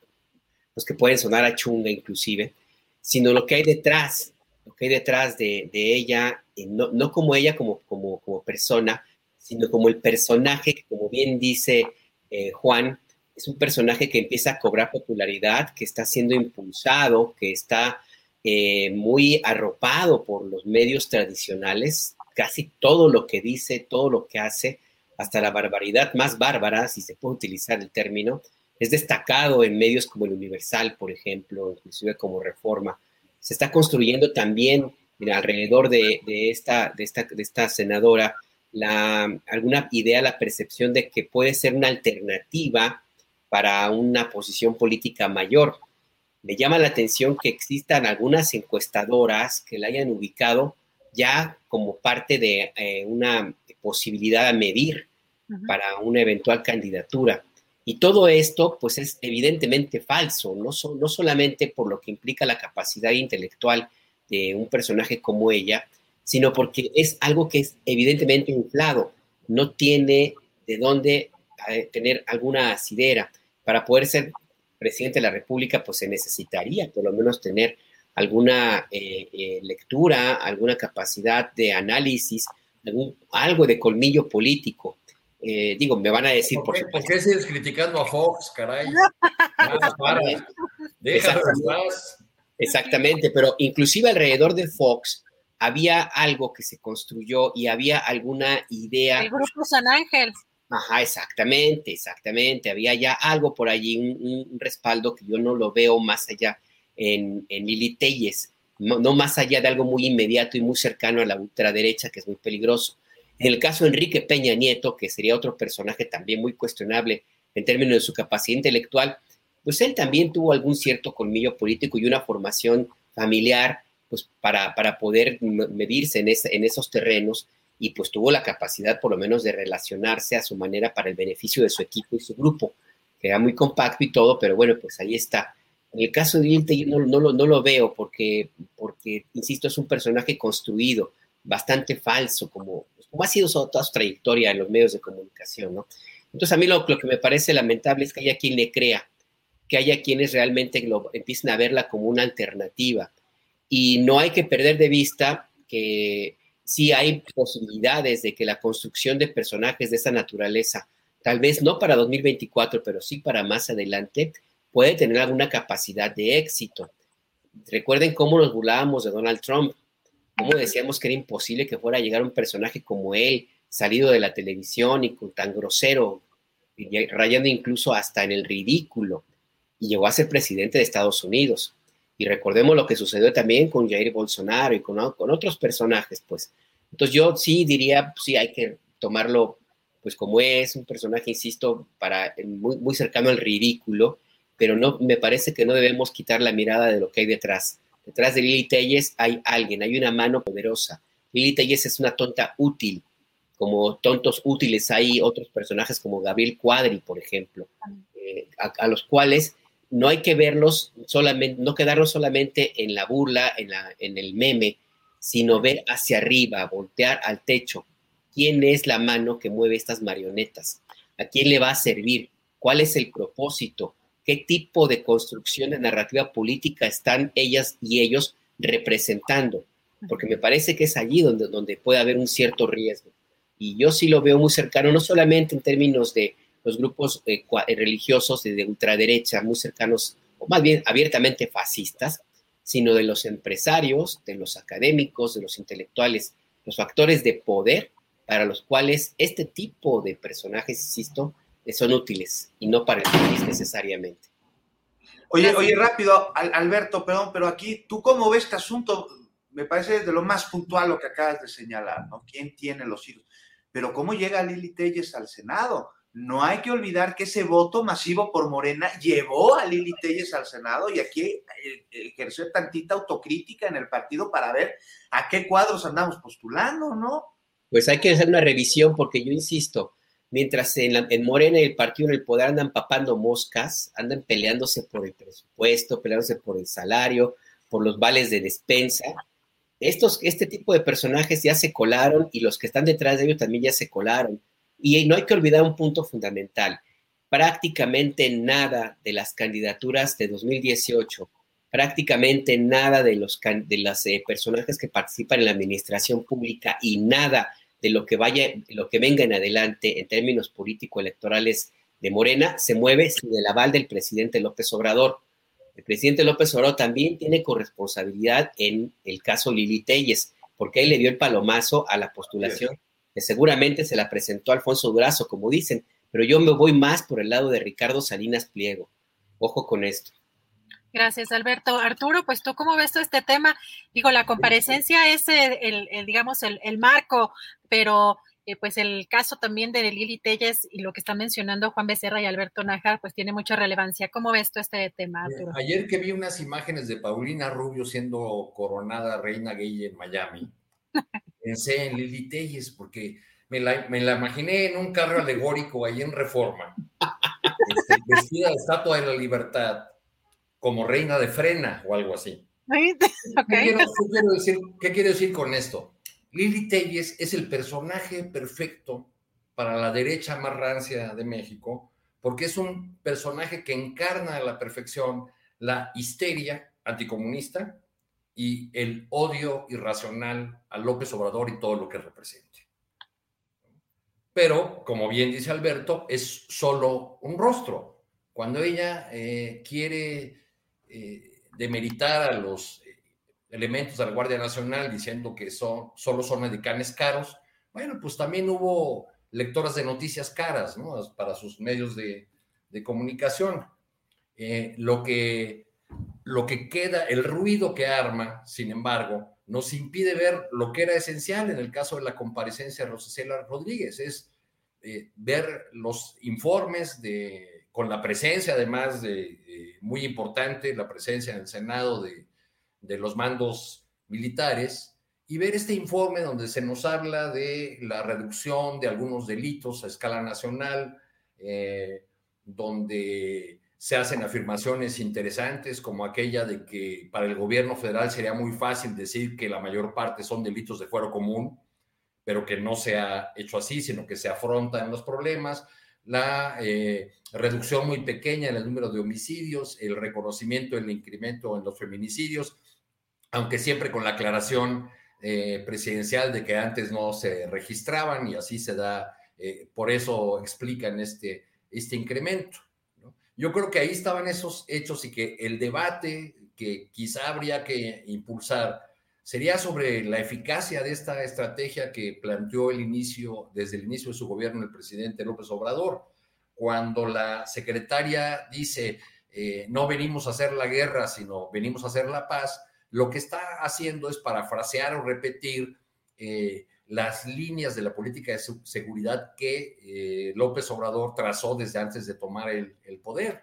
pues, que pueden sonar a chunga inclusive, sino lo que hay detrás, lo que hay detrás de, ella, no, no, como ella como, como, como persona, sino como el personaje que, como bien dice eh, Juan, es un personaje que empieza a cobrar popularidad, que está siendo impulsado, que está eh, muy arropado por los medios tradicionales. Casi todo lo que dice, todo lo que hace, hasta la barbaridad más bárbara, si se puede utilizar el término, es destacado en medios como el Universal, por ejemplo, inclusive como Reforma. Se está construyendo también alrededor de, esta, de, esta, de esta senadora la, alguna idea, la percepción de que puede ser una alternativa para una posición política mayor. Me llama la atención que existan algunas encuestadoras que la hayan ubicado ya como parte de eh, una posibilidad a medir para una eventual candidatura. Y todo esto, pues es evidentemente falso, no, no solamente por lo que implica la capacidad intelectual de un personaje como ella, sino porque es algo que es evidentemente inflado, no tiene de dónde eh, tener alguna asidera. Para poder ser presidente de la República, pues se necesitaría por lo menos tener alguna eh, eh, lectura, alguna capacidad de análisis, algo de colmillo político. digo, me van a decir, por, supuesto. ¿Por qué sigues criticando a Fox, caray? <laughs> Exactamente, pero inclusive alrededor de Fox, había algo que se construyó y había alguna idea. El grupo San Ángel. Ajá, exactamente, exactamente. Había ya algo por allí, un, respaldo que yo no lo veo más allá en, en Lili Telles, no, más allá de algo muy inmediato y muy cercano a la ultraderecha, que es muy peligroso. En el caso de Enrique Peña Nieto, que sería otro personaje también muy cuestionable en términos de su capacidad intelectual, pues él también tuvo algún cierto colmillo político y una formación familiar pues para, para poder medirse en, en esos terrenos y pues tuvo la capacidad por lo menos de relacionarse a su manera para el beneficio de su equipo y su grupo, que era muy compacto y todo, pero bueno, pues ahí está. En el caso de Ilte yo no, lo, no lo veo porque, porque, insisto, es un personaje construido, bastante falso, como, como ha sido toda su trayectoria en los medios de comunicación, ¿no? Entonces a mí lo, lo que me parece lamentable es que haya quien le crea, que haya quienes realmente empiecen a verla como una alternativa, y no hay que perder de vista que sí hay posibilidades de que la construcción de personajes de esa naturaleza, tal vez no para 2024, pero sí para más adelante, puede tener alguna capacidad de éxito. Recuerden cómo nos burlábamos de Donald Trump, cómo decíamos que era imposible que fuera a llegar un personaje como él, salido de la televisión y con tan grosero, rayando incluso hasta en el ridículo, y llegó a ser presidente de Estados Unidos. Y recordemos lo que sucedió también con Jair Bolsonaro y con, con otros personajes, pues. Entonces yo sí diría, pues, sí, hay que tomarlo, pues como es, un personaje, insisto, para, muy, muy cercano al ridículo, pero no, me parece que no debemos quitar la mirada de lo que hay detrás. Detrás de Lili Telles hay alguien, hay una mano poderosa. Lili Telles es una tonta útil, como tontos útiles hay otros personajes como Gabriel Cuadri, por ejemplo, eh, a, los cuales no hay que verlos solamente, no quedarnos solamente en la burla, en, la, en el meme, sino ver hacia arriba, voltear al techo. ¿Quién es la mano que mueve estas marionetas? ¿A quién le va a servir? ¿Cuál es el propósito? ¿Qué tipo de construcción de narrativa política están ellas y ellos representando? Porque me parece que es allí donde, donde puede haber un cierto riesgo. Y yo sí lo veo muy cercano, no solamente en términos de los grupos eh, eh, religiosos de ultraderecha muy cercanos, o más bien abiertamente fascistas, sino de los empresarios, de los académicos, de los intelectuales, los factores de poder para los cuales este tipo de personajes, insisto, son útiles y no para el país necesariamente. Oye, oye, rápido, Alberto, perdón, pero aquí, ¿tú cómo ves este asunto? Me parece de lo más puntual lo que acabas de señalar, ¿no? ¿Quién tiene los hilos? Pero ¿cómo llega Lili Telles al Senado? No hay que olvidar que ese voto masivo por Morena llevó a Lili Telles al Senado y aquí ejerció tantita autocrítica en el partido para ver a qué cuadros andamos postulando, ¿no? Pues hay que hacer una revisión porque yo insisto, mientras en, en Morena y el partido en el poder andan papando moscas, andan peleándose por el presupuesto, peleándose por el salario, por los vales de despensa. Estos, este tipo de personajes ya se colaron y los que están detrás de ellos también ya se colaron. Y no hay que olvidar un punto fundamental. Prácticamente nada de las candidaturas de 2018, prácticamente nada de los de las, eh, personajes que participan en la administración pública y nada de lo que vaya, lo que venga en adelante en términos político-electorales de Morena se mueve sin el aval del presidente López Obrador. El presidente López Obrador también tiene corresponsabilidad en el caso Lili Telles, porque él le dio el palomazo a la postulación, que seguramente se la presentó Alfonso Durazo, como dicen, pero yo me voy más por el lado de Ricardo Salinas Pliego. Ojo con esto. Gracias, Alberto. Arturo, pues tú cómo ves todo este tema? Digo, la comparecencia es el, digamos, el, marco, pero eh, pues el caso también de Lili Telles y lo que está mencionando Juan Becerra y Alberto Nájar, pues tiene mucha relevancia. ¿Cómo ves todo este tema, Arturo? Ayer que vi unas imágenes de Paulina Rubio siendo coronada reina gay en Miami, pensé en Lili Telles porque me la, me la imaginé en un carro alegórico ahí en Reforma, este, vestida de estatua de la libertad como reina de frena o algo así. ¿Qué, quiero, decir, con esto? Lili Telles es el personaje perfecto para la derecha más rancia de México, porque es un personaje que encarna a la perfección la histeria anticomunista y el odio irracional a López Obrador y todo lo que represente. Pero, como bien dice Alberto, es solo un rostro. Cuando ella eh, quiere eh, demeritar a los eh, elementos de la Guardia Nacional diciendo que son, solo son medicanes caros, bueno, pues también hubo lectoras de noticias caras, ¿no? Para sus medios de, comunicación. Eh, lo, que, lo que queda, el ruido que arma, sin embargo, nos impide ver lo que era esencial en el caso de la comparecencia de Rosicela Rodríguez, es ver los informes de con la presencia además de, muy importante, la presencia en el Senado de, los mandos militares, y ver este informe donde se nos habla de la reducción de algunos delitos a escala nacional, eh, donde se hacen afirmaciones interesantes como aquella de que para el gobierno federal sería muy fácil decir que la mayor parte son delitos de fuero común, pero que no se ha hecho así, sino que se afrontan los problemas la eh, reducción muy pequeña en el número de homicidios, el reconocimiento, el incremento en los feminicidios, aunque siempre con la aclaración eh, presidencial de que antes no se registraban y así se da, eh, por eso explican este, este incremento. Yo creo que ahí estaban esos hechos y que el debate que quizá habría que impulsar sería sobre la eficacia de esta estrategia que planteó el inicio, desde el inicio de su gobierno el presidente López Obrador, cuando la secretaria dice, eh, no venimos a hacer la guerra, sino venimos a hacer la paz, lo que está haciendo es parafrasear o repetir eh, las líneas de la política de seguridad que eh, López Obrador trazó desde antes de tomar el, poder.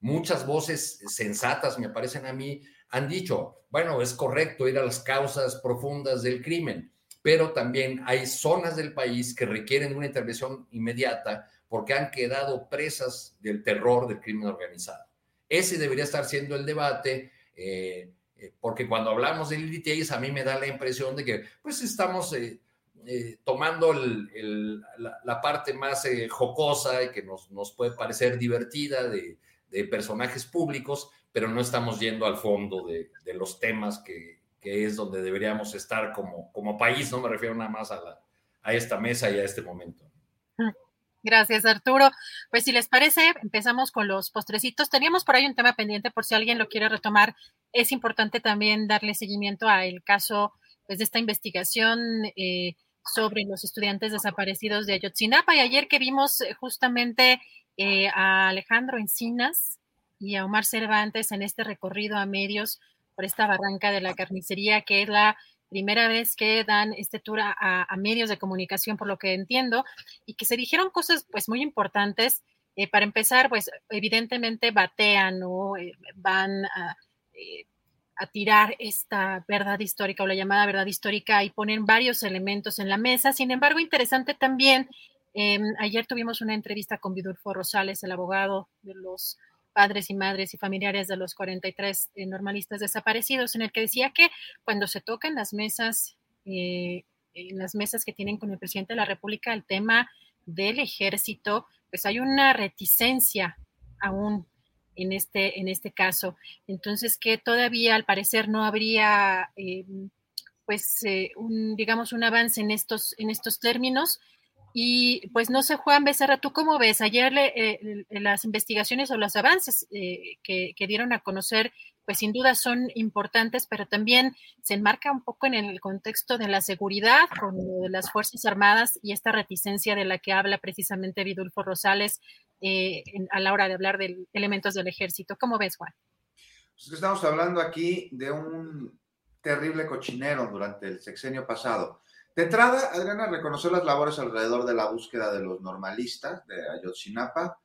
Muchas voces sensatas, me parecen a mí, han dicho, bueno, es correcto ir a las causas profundas del crimen, pero también hay zonas del país que requieren una intervención inmediata porque han quedado presas del terror del crimen organizado. Ese debería estar siendo el debate, eh, porque cuando hablamos de LTAs a mí me da la impresión de que pues estamos eh, tomando la, parte más jocosa y que nos, nos, puede parecer divertida de, de personajes públicos, pero no estamos yendo al fondo de, los temas que, es donde deberíamos estar como, como país, no me refiero nada más a, la, a esta mesa y a este momento. Gracias, Arturo. Pues si les parece, empezamos con los postrecitos. Teníamos por ahí un tema pendiente por si alguien lo quiere retomar. Es importante también darle seguimiento al caso pues, de esta investigación eh, sobre los estudiantes desaparecidos de Ayotzinapa. Y ayer que vimos eh, justamente eh, a Alejandro Encinas, y a Omar Cervantes en este recorrido a medios por esta barranca de la carnicería, que es la primera vez que dan este tour a, medios de comunicación, por lo que entiendo, y que se dijeron cosas pues muy importantes. Eh, para empezar, pues evidentemente batean o eh, van a, eh, a, tirar esta verdad histórica o la llamada verdad histórica y ponen varios elementos en la mesa. Sin embargo, interesante también Em, ayer tuvimos una entrevista con Vidulfo Rosales, el abogado de los padres y madres y familiares de los 43 eh, normalistas desaparecidos, en el que decía que cuando se tocan las mesas, eh, en las mesas que tienen con el presidente de la República, el tema del ejército, pues hay una reticencia aún en este, en este caso. Entonces, que todavía al parecer no habría, em, pues, un, digamos, un avance en estos, en estos términos y pues no sé, Juan Becerra, ¿tú cómo ves? Ayer eh, las investigaciones o los avances eh, que, dieron a conocer, pues sin duda son importantes, pero también se enmarca un poco en el contexto de la seguridad con las Fuerzas Armadas y esta reticencia de la que habla precisamente Vidulfo Rosales eh, a la hora de hablar de elementos del ejército. ¿Cómo ves, Juan? Pues estamos hablando aquí de un terrible cochinero durante el sexenio pasado de entrada, Adriana, reconocer las labores alrededor de la búsqueda de los normalistas de Ayotzinapa,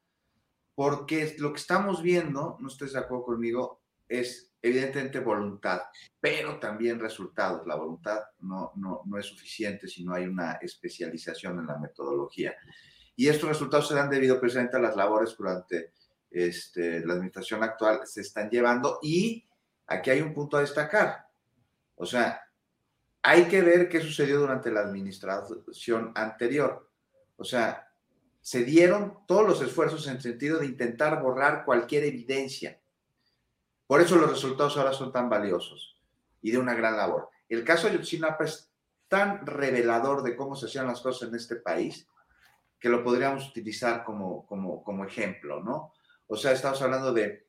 porque lo que estamos viendo, no estés de acuerdo conmigo, es evidentemente voluntad, pero también resultados. La voluntad no, no, no es suficiente si no hay una especialización en la metodología. Y estos resultados se dan debido precisamente a las labores durante este, la administración actual se están llevando y aquí hay un punto a destacar. O sea, hay que ver qué sucedió durante la administración anterior. O sea, se dieron todos los esfuerzos en sentido de intentar borrar cualquier evidencia. Por eso los resultados ahora son tan valiosos y de una gran labor. El caso de Yotzinapa es tan revelador de cómo se hacían las cosas en este país que lo podríamos utilizar como, como, como ejemplo, ¿no? O sea, estamos hablando de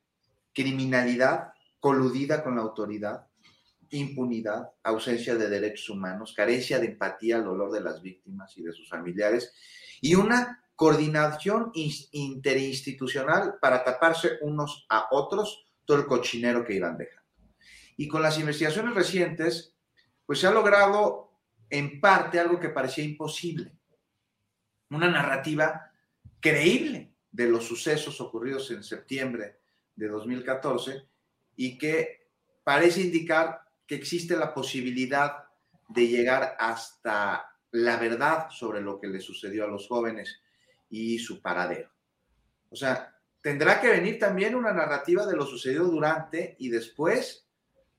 criminalidad coludida con la autoridad, impunidad, ausencia de derechos humanos, carencia de empatía al dolor de las víctimas y de sus familiares y una coordinación interinstitucional para taparse unos a otros todo el cochinero que iban dejando. Y con las investigaciones recientes, pues se ha logrado en parte algo que parecía imposible, una narrativa creíble de los sucesos ocurridos en septiembre de 2014 y que parece indicar que existe la posibilidad de llegar hasta la verdad sobre lo que le sucedió a los jóvenes y su paradero. O sea, tendrá que venir también una narrativa de lo sucedido durante y después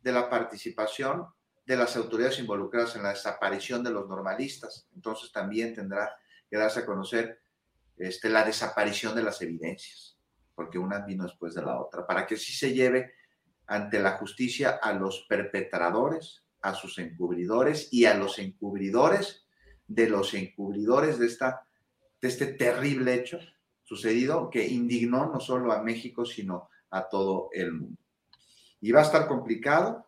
de la participación de las autoridades involucradas en la desaparición de los normalistas. Entonces también tendrá que darse a conocer este, la desaparición de las evidencias, porque una vino después de la otra, para que sí se lleve ante la justicia a los perpetradores, a sus encubridores y a los encubridores de los encubridores de, esta, de este terrible hecho sucedido que indignó no solo a México, sino a todo el mundo. Y va a estar complicado,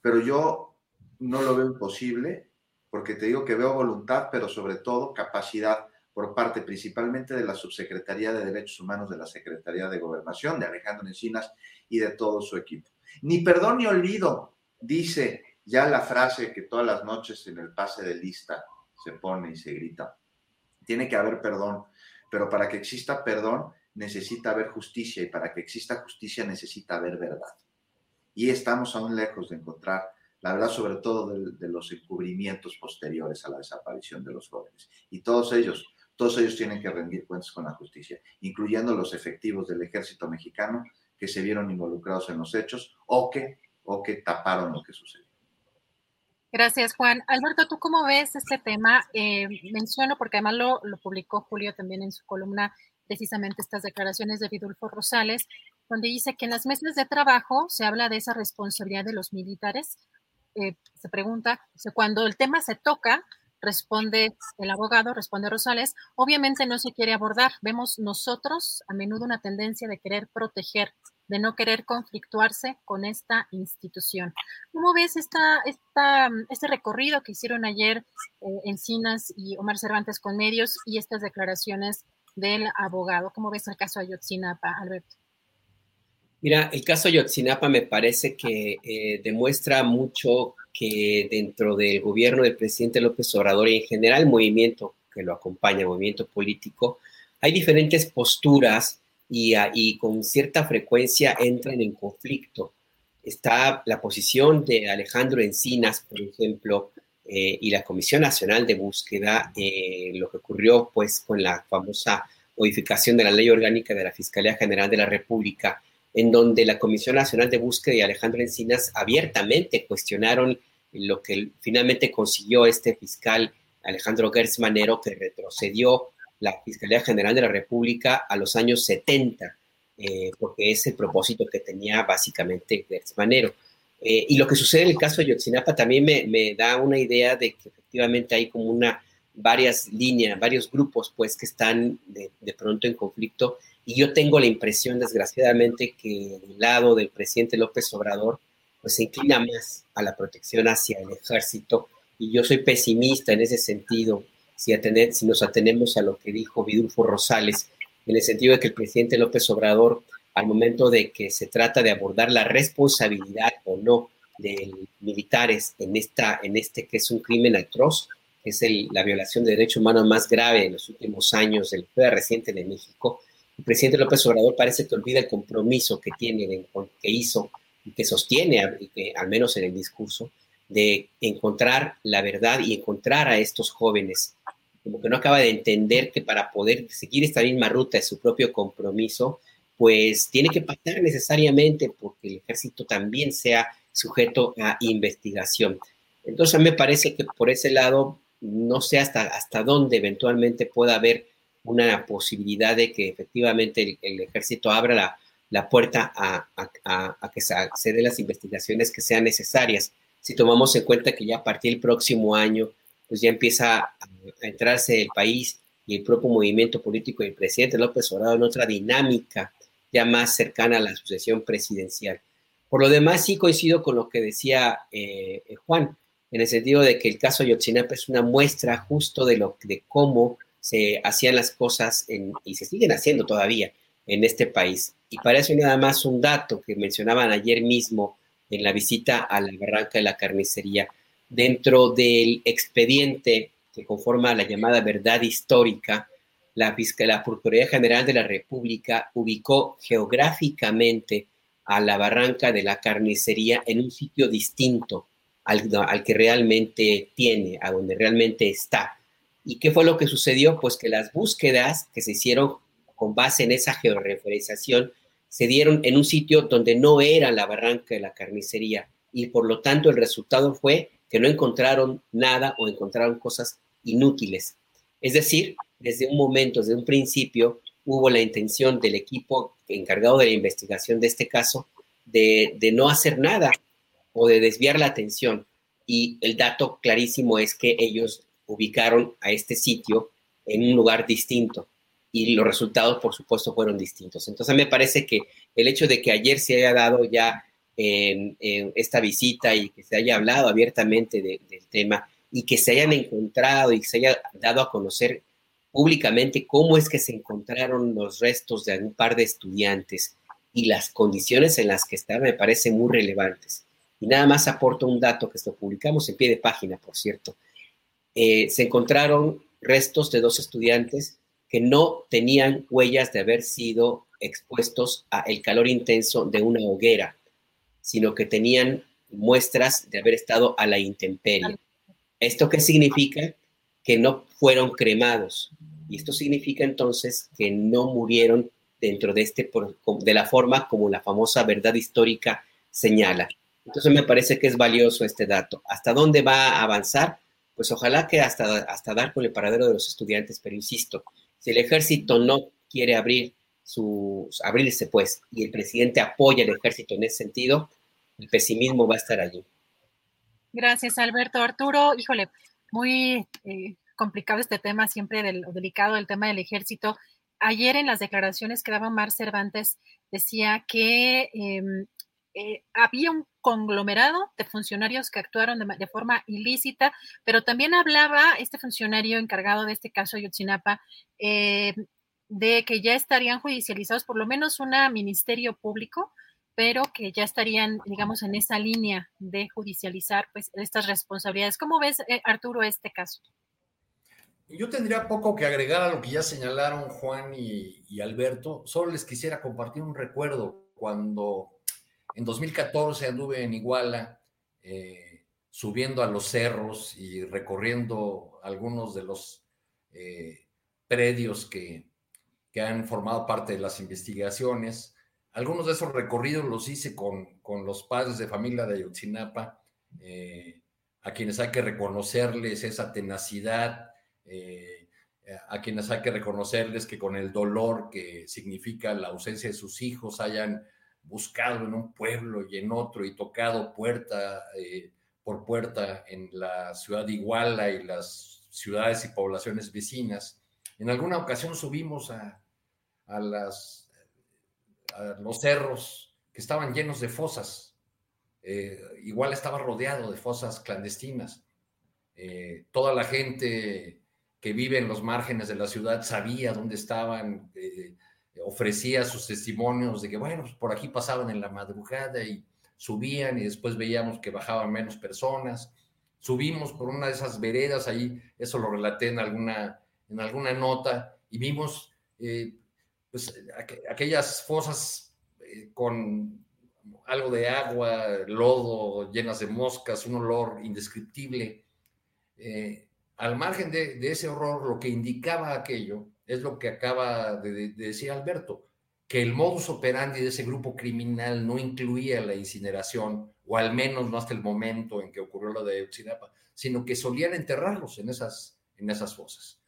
pero yo no lo veo imposible, porque te digo que veo voluntad, pero sobre todo capacidad por parte principalmente de la Subsecretaría de Derechos Humanos de la Secretaría de Gobernación, de Alejandro Encinas y de todo su equipo. Ni perdón ni olvido, dice ya la frase que todas las noches en el pase de lista se pone y se grita. Tiene que haber perdón, pero para que exista perdón necesita haber justicia y para que exista justicia necesita haber verdad. Y estamos aún lejos de encontrar la verdad sobre todo de, de los encubrimientos posteriores a la desaparición de los jóvenes. Y todos ellos todos ellos tienen que rendir cuentas con la justicia, incluyendo los efectivos del ejército mexicano que se vieron involucrados en los hechos o que, o que taparon lo que sucedió. Gracias, Juan. Alberto, ¿tú cómo ves este tema? Eh, menciono, porque además lo, lo, publicó Julio también en su columna, precisamente estas declaraciones de Vidulfo Rosales, donde dice que en las mesas de trabajo se habla de esa responsabilidad de los militares. Eh, se pregunta, cuando el tema se toca, responde el abogado, responde Rosales, obviamente no se quiere abordar. Vemos nosotros a menudo una tendencia de querer proteger, de no querer conflictuarse con esta institución. ¿Cómo ves esta, esta, este recorrido que hicieron ayer eh, Encinas y Omar Cervantes con medios y estas declaraciones del abogado? ¿Cómo ves el caso Ayotzinapa, Alberto? Mira, el caso Ayotzinapa me parece que eh, demuestra mucho que dentro del gobierno del presidente López Obrador y en general el movimiento que lo acompaña, movimiento político, hay diferentes posturas y, ah, y con cierta frecuencia entran en conflicto. Está la posición de Alejandro Encinas, por ejemplo, eh, y la Comisión Nacional de Búsqueda, eh, lo que ocurrió pues con la famosa modificación de la ley orgánica de la Fiscalía General de la República, en donde la Comisión Nacional de Búsqueda y Alejandro Encinas abiertamente cuestionaron lo que finalmente consiguió este fiscal Alejandro Gertz Manero, que retrocedió la Fiscalía General de la República a los años 70, eh, porque es el propósito que tenía básicamente Gertz Manero. Eh, y lo que sucede en el caso de Yotzinapa también me, da una idea de que efectivamente hay como una varias líneas, varios grupos pues que están de, de pronto en conflicto y yo tengo la impresión desgraciadamente que del lado del presidente López Obrador pues se inclina más a la protección hacia el ejército. Y yo soy pesimista en ese sentido si, si nos atenemos a lo que dijo Vidulfo Rosales en el sentido de que el presidente López Obrador al momento de que se trata de abordar la responsabilidad o no de militares en, esta, en este que es un crimen atroz, que es la violación de derechos humanos más grave en los últimos años del reciente de México, presidente López Obrador parece que olvida el compromiso que tiene, que hizo y que sostiene, al menos en el discurso, de encontrar la verdad y encontrar a estos jóvenes. Como que no acaba de entender que para poder seguir esta misma ruta de su propio compromiso, pues tiene que pasar necesariamente porque el ejército también sea sujeto a investigación. Entonces, me parece que por ese lado, no sé hasta, hasta dónde eventualmente pueda haber una posibilidad de que efectivamente el, ejército abra la, puerta a, que se, den las investigaciones que sean necesarias. Si tomamos en cuenta que ya a partir del próximo año, pues ya empieza a, entrarse el país y el propio movimiento político del presidente López Obrador en otra dinámica ya más cercana a la sucesión presidencial. Por lo demás, sí coincido con lo que decía eh, Juan, en el sentido de que el caso Yotzinapa es una muestra justo de, lo, de cómo se hacían las cosas y se siguen haciendo todavía en este país. Y para eso nada más un dato que mencionaban ayer mismo en la visita a la barranca de la carnicería. Dentro del expediente que conforma la llamada verdad histórica, la, la Procuraduría General de la República ubicó geográficamente a la barranca de la carnicería en un sitio distinto al, al, que realmente tiene, a donde realmente está. ¿Y qué fue lo que sucedió? Pues que las búsquedas que se hicieron con base en esa georreferenciación se dieron en un sitio donde no era la barranca de la carnicería y por lo tanto el resultado fue que no encontraron nada o encontraron cosas inútiles. Es decir, desde un momento, desde un principio, hubo la intención del equipo encargado de la investigación de este caso de, no hacer nada o de desviar la atención. Y el dato clarísimo es que ellos ubicaron a este sitio en un lugar distinto y los resultados, por supuesto, fueron distintos. Entonces, me parece que el hecho de que ayer se haya dado ya esta visita y que se haya hablado abiertamente del tema y que se hayan encontrado y se haya dado a conocer públicamente cómo es que se encontraron los restos de un par de estudiantes y las condiciones en las que estaban me parecen muy relevantes. Y nada más aporto un dato que lo publicamos en pie de página, por cierto. Eh, se encontraron restos de dos estudiantes que no tenían huellas de haber sido expuestos al calor intenso de una hoguera, sino que tenían muestras de haber estado a la intemperie. ¿Esto qué significa? Que no fueron cremados. Y esto significa entonces que no murieron dentro de, este, de la forma como la famosa verdad histórica señala. Entonces me parece que es valioso este dato. ¿Hasta dónde va a avanzar? Pues ojalá que hasta, hasta dar con el paradero de los estudiantes, pero insisto, si el ejército no quiere abrir sus, abrirse pues, y el presidente apoya al ejército en ese sentido, el pesimismo va a estar allí. Gracias, Alberto. Arturo, híjole, muy eh, complicado este tema, siempre del, delicado el tema del ejército. Ayer en las declaraciones que daba Mar Cervantes decía que em, eh, había un conglomerado de funcionarios que actuaron de, forma ilícita, pero también hablaba este funcionario encargado de este caso Yotzinapa eh, de que ya estarían judicializados por lo menos un ministerio público pero que ya estarían, digamos, en esa línea de judicializar pues estas responsabilidades. ¿Cómo ves, eh, Arturo, este caso? Yo tendría poco que agregar a lo que ya señalaron Juan y, Alberto. Solo les quisiera compartir un recuerdo. Cuando en 2014 anduve en Iguala, eh, subiendo a los cerros y recorriendo algunos de los eh, predios que, han formado parte de las investigaciones. Algunos de esos recorridos los hice con, con los padres de familia de Ayotzinapa, eh, a quienes hay que reconocerles esa tenacidad, a quienes hay que reconocerles que con el dolor que significa la ausencia de sus hijos hayan buscado en un pueblo y en otro y tocado puerta eh, por puerta en la ciudad de Iguala y las ciudades y poblaciones vecinas. En alguna ocasión subimos a, a, los cerros que estaban llenos de fosas. Eh, igual estaba rodeado de fosas clandestinas. Eh, toda la gente que vive en los márgenes de la ciudad sabía dónde estaban, ofrecía sus testimonios de que, bueno, pues, por aquí pasaban en la madrugada y subían y después veíamos que bajaban menos personas. Subimos por una de esas veredas, ahí eso lo relaté en alguna, en alguna nota, y vimos eh, pues, aquellas fosas eh, con algo de agua, lodo, llenas de moscas, un olor indescriptible. Eh, al margen de, ese horror, lo que indicaba aquello es lo que acaba de, decir Alberto, que el modus operandi de ese grupo criminal no incluía la incineración, o al menos no hasta el momento en que ocurrió lo de Utsinapa, sino que solían enterrarlos en esas, en esas fosas.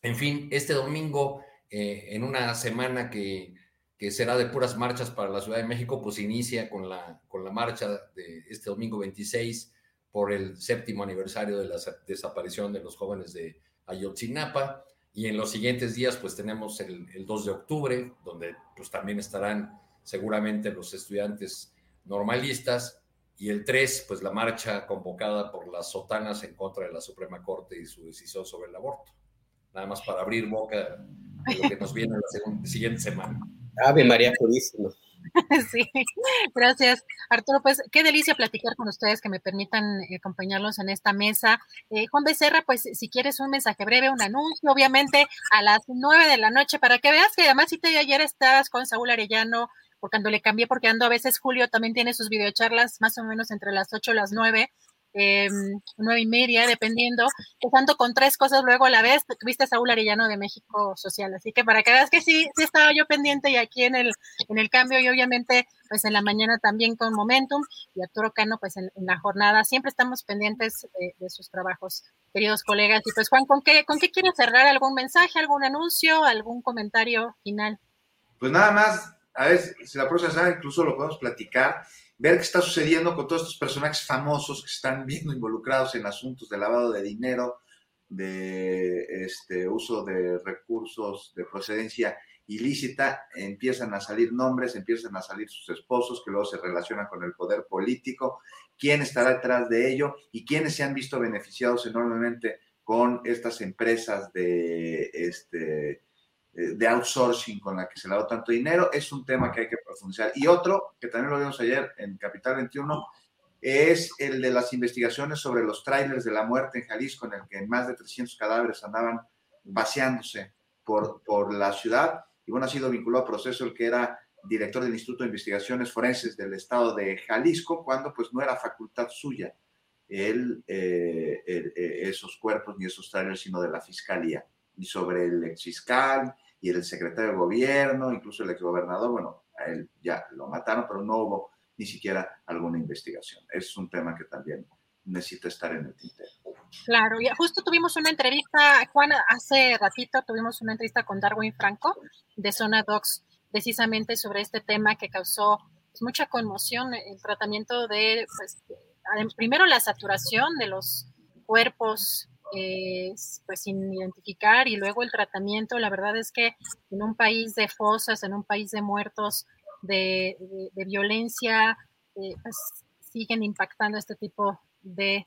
En fin, este domingo, eh, en una semana que, que, será de puras marchas para la Ciudad de México, pues inicia con la, con la marcha de este domingo 26 por el séptimo aniversario de la desaparición de los jóvenes de Ayotzinapa. Y en los siguientes días, pues tenemos el, 2 de octubre, donde pues también estarán seguramente los estudiantes normalistas. Y el 3, pues la marcha convocada por las sotanas en contra de la Suprema Corte y su decisión sobre el aborto. Nada más para abrir boca de lo que nos viene la siguiente semana. Ave María Purísima. <laughs> Sí, gracias. Arturo, pues qué delicia platicar con ustedes, que me permitan acompañarlos en esta mesa. Eh, Juan Becerra, pues si quieres un mensaje breve, un anuncio, obviamente a las nueve de la noche, para que veas que además si te ayer estabas con Saúl Arellano, porque cuando le cambié, porque ando a veces Julio también tiene sus videocharlas más o menos entre las ocho y las nueve, eh, nueve y media, dependiendo, empezando con tres cosas luego a la vez, tuviste a Saúl Arellano de México Social, así que para que veas que sí, sí estaba yo pendiente y aquí en el, en el cambio y obviamente pues en la mañana también con Momentum y Arturo Cano pues en, la jornada, siempre estamos pendientes de, sus trabajos, queridos colegas, y pues Juan, ¿con qué, ¿con qué quieres cerrar? ¿Algún mensaje, algún anuncio, algún comentario final? Pues nada más, a ver si la próxima semana incluso lo podemos platicar ver qué está sucediendo con todos estos personajes famosos que están viendo involucrados en asuntos de lavado de dinero, de este, uso de recursos de procedencia ilícita, empiezan a salir nombres, empiezan a salir sus esposos que luego se relacionan con el poder político, quién estará detrás de ello y quiénes se han visto beneficiados enormemente con estas empresas de este, de outsourcing con la que se le ha dado tanto dinero, es un tema que hay que profundizar. Y otro, que también lo vimos ayer en Capital 21, es el de las investigaciones sobre los trailers de la muerte en Jalisco, en el que más de 300 cadáveres andaban vaciándose por, por la ciudad. Y bueno, ha sido vinculado a proceso el que era director del Instituto de Investigaciones Forenses del Estado de Jalisco, cuando pues no era facultad suya el, eh, eh, esos cuerpos ni esos trailers, sino de la Fiscalía. Y sobre el ex fiscal y el secretario de gobierno, incluso el exgobernador, bueno, a él ya lo mataron, pero no hubo ni siquiera alguna investigación. Es un tema que también necesita estar en el tintero. Claro, y justo tuvimos una entrevista, Juan, hace ratito tuvimos una entrevista con Darwin Franco de Zona Docs, precisamente sobre este tema que causó pues, mucha conmoción, el tratamiento de, pues, primero la saturación de los cuerpos pues sin identificar y luego el tratamiento, la verdad es que en un país de fosas, en un país de muertos, de, violencia, eh, pues siguen impactando este tipo de,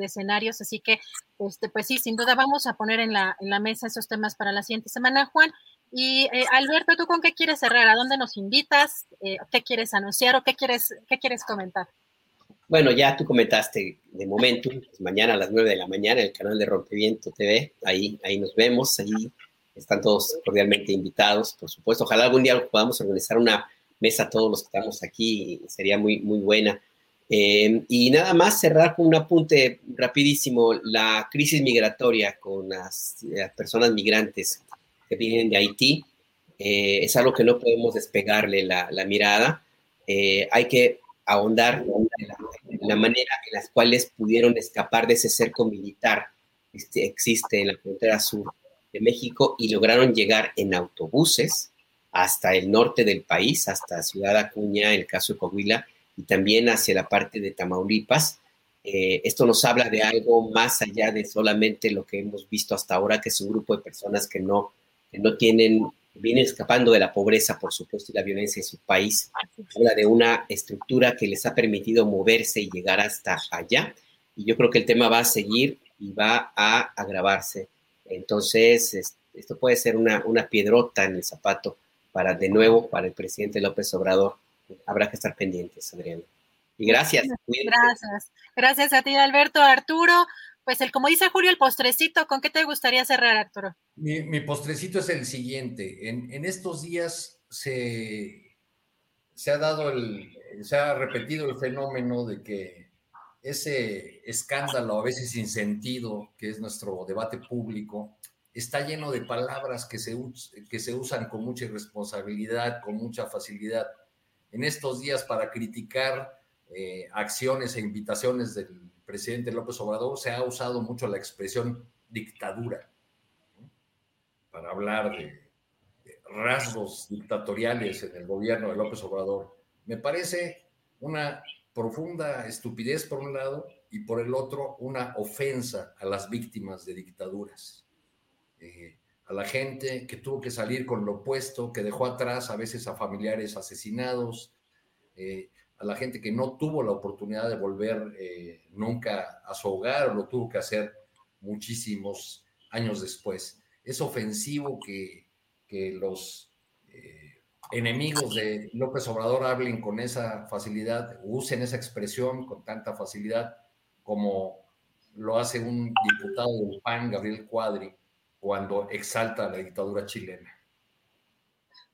escenarios. Así que, este, pues sí, sin duda vamos a poner en la, en la mesa esos temas para la siguiente semana, Juan. Y eh, Alberto, ¿tú con qué quieres cerrar? ¿A dónde nos invitas? Eh, ¿Qué quieres anunciar o qué quieres, qué quieres comentar? Bueno, ya tú comentaste de momento, pues, mañana a las 9 de la mañana, el canal de Rompeviento TV, ahí, ahí nos vemos, ahí están todos cordialmente invitados, por supuesto. Ojalá algún día podamos organizar una mesa todos los que estamos aquí, sería muy, muy buena. Eh, y nada más cerrar con un apunte rapidísimo, la crisis migratoria con las, personas migrantes que vienen de Haití eh, es algo que no podemos despegarle la, mirada. Eh, hay que ahondar en la, manera en las cuales pudieron escapar de ese cerco militar que este, existe en la frontera sur de México y lograron llegar en autobuses hasta el norte del país, hasta Ciudad Acuña, el caso de Coahuila, y también hacia la parte de Tamaulipas. Eh, esto nos habla de algo más allá de solamente lo que hemos visto hasta ahora, que es un grupo de personas que no, que no tienen, vienen escapando de la pobreza, por supuesto, y la violencia en su país. Habla de una estructura que les ha permitido moverse y llegar hasta allá. Y yo creo que el tema va a seguir y va a agravarse. Entonces, esto puede ser una, una piedrota en el zapato para, de nuevo, para el presidente López Obrador. Habrá que estar pendientes, Adriana. Y gracias. Gracias. Gracias a ti, Alberto. Arturo, pues el, como dice Julio, el postrecito, ¿con qué te gustaría cerrar, Arturo? Mi, postrecito es el siguiente. En, estos días se, se ha dado el, se ha repetido el fenómeno de que ese escándalo, a veces sin sentido, que es nuestro debate público, está lleno de palabras que se, que se usan con mucha irresponsabilidad, con mucha facilidad. En estos días, para criticar eh, acciones e invitaciones del presidente López Obrador, se ha usado mucho la expresión dictadura, para hablar de, rasgos dictatoriales en el gobierno de López Obrador. Me parece una profunda estupidez por un lado y por el otro una ofensa a las víctimas de dictaduras, eh, a la gente que tuvo que salir con lo opuesto, que dejó atrás a veces a familiares asesinados, eh, a la gente que no tuvo la oportunidad de volver eh, nunca a su hogar lo tuvo que hacer muchísimos años después. Es ofensivo que, que los enemigos de López Obrador hablen con esa facilidad, usen esa expresión con tanta facilidad como lo hace un diputado del PAN, Gabriel Cuadri, cuando exalta la dictadura chilena.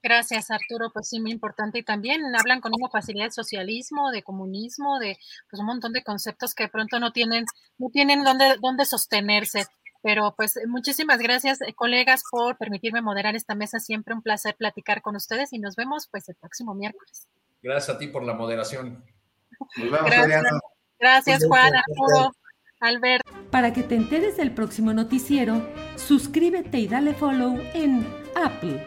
Gracias, Arturo. Pues sí, muy importante. Y también hablan con una facilidad de socialismo, de comunismo, de pues, un montón de conceptos que de pronto no tienen, no tienen dónde, dónde sostenerse. Pero pues muchísimas gracias, eh, colegas, por permitirme moderar esta mesa. Siempre un placer platicar con ustedes y nos vemos pues el próximo miércoles. Gracias a ti por la moderación. Nos vemos, gracias, gracias Juan, Arturo, Alberto. Para que te enteres del próximo noticiero, suscríbete y dale follow en Apple,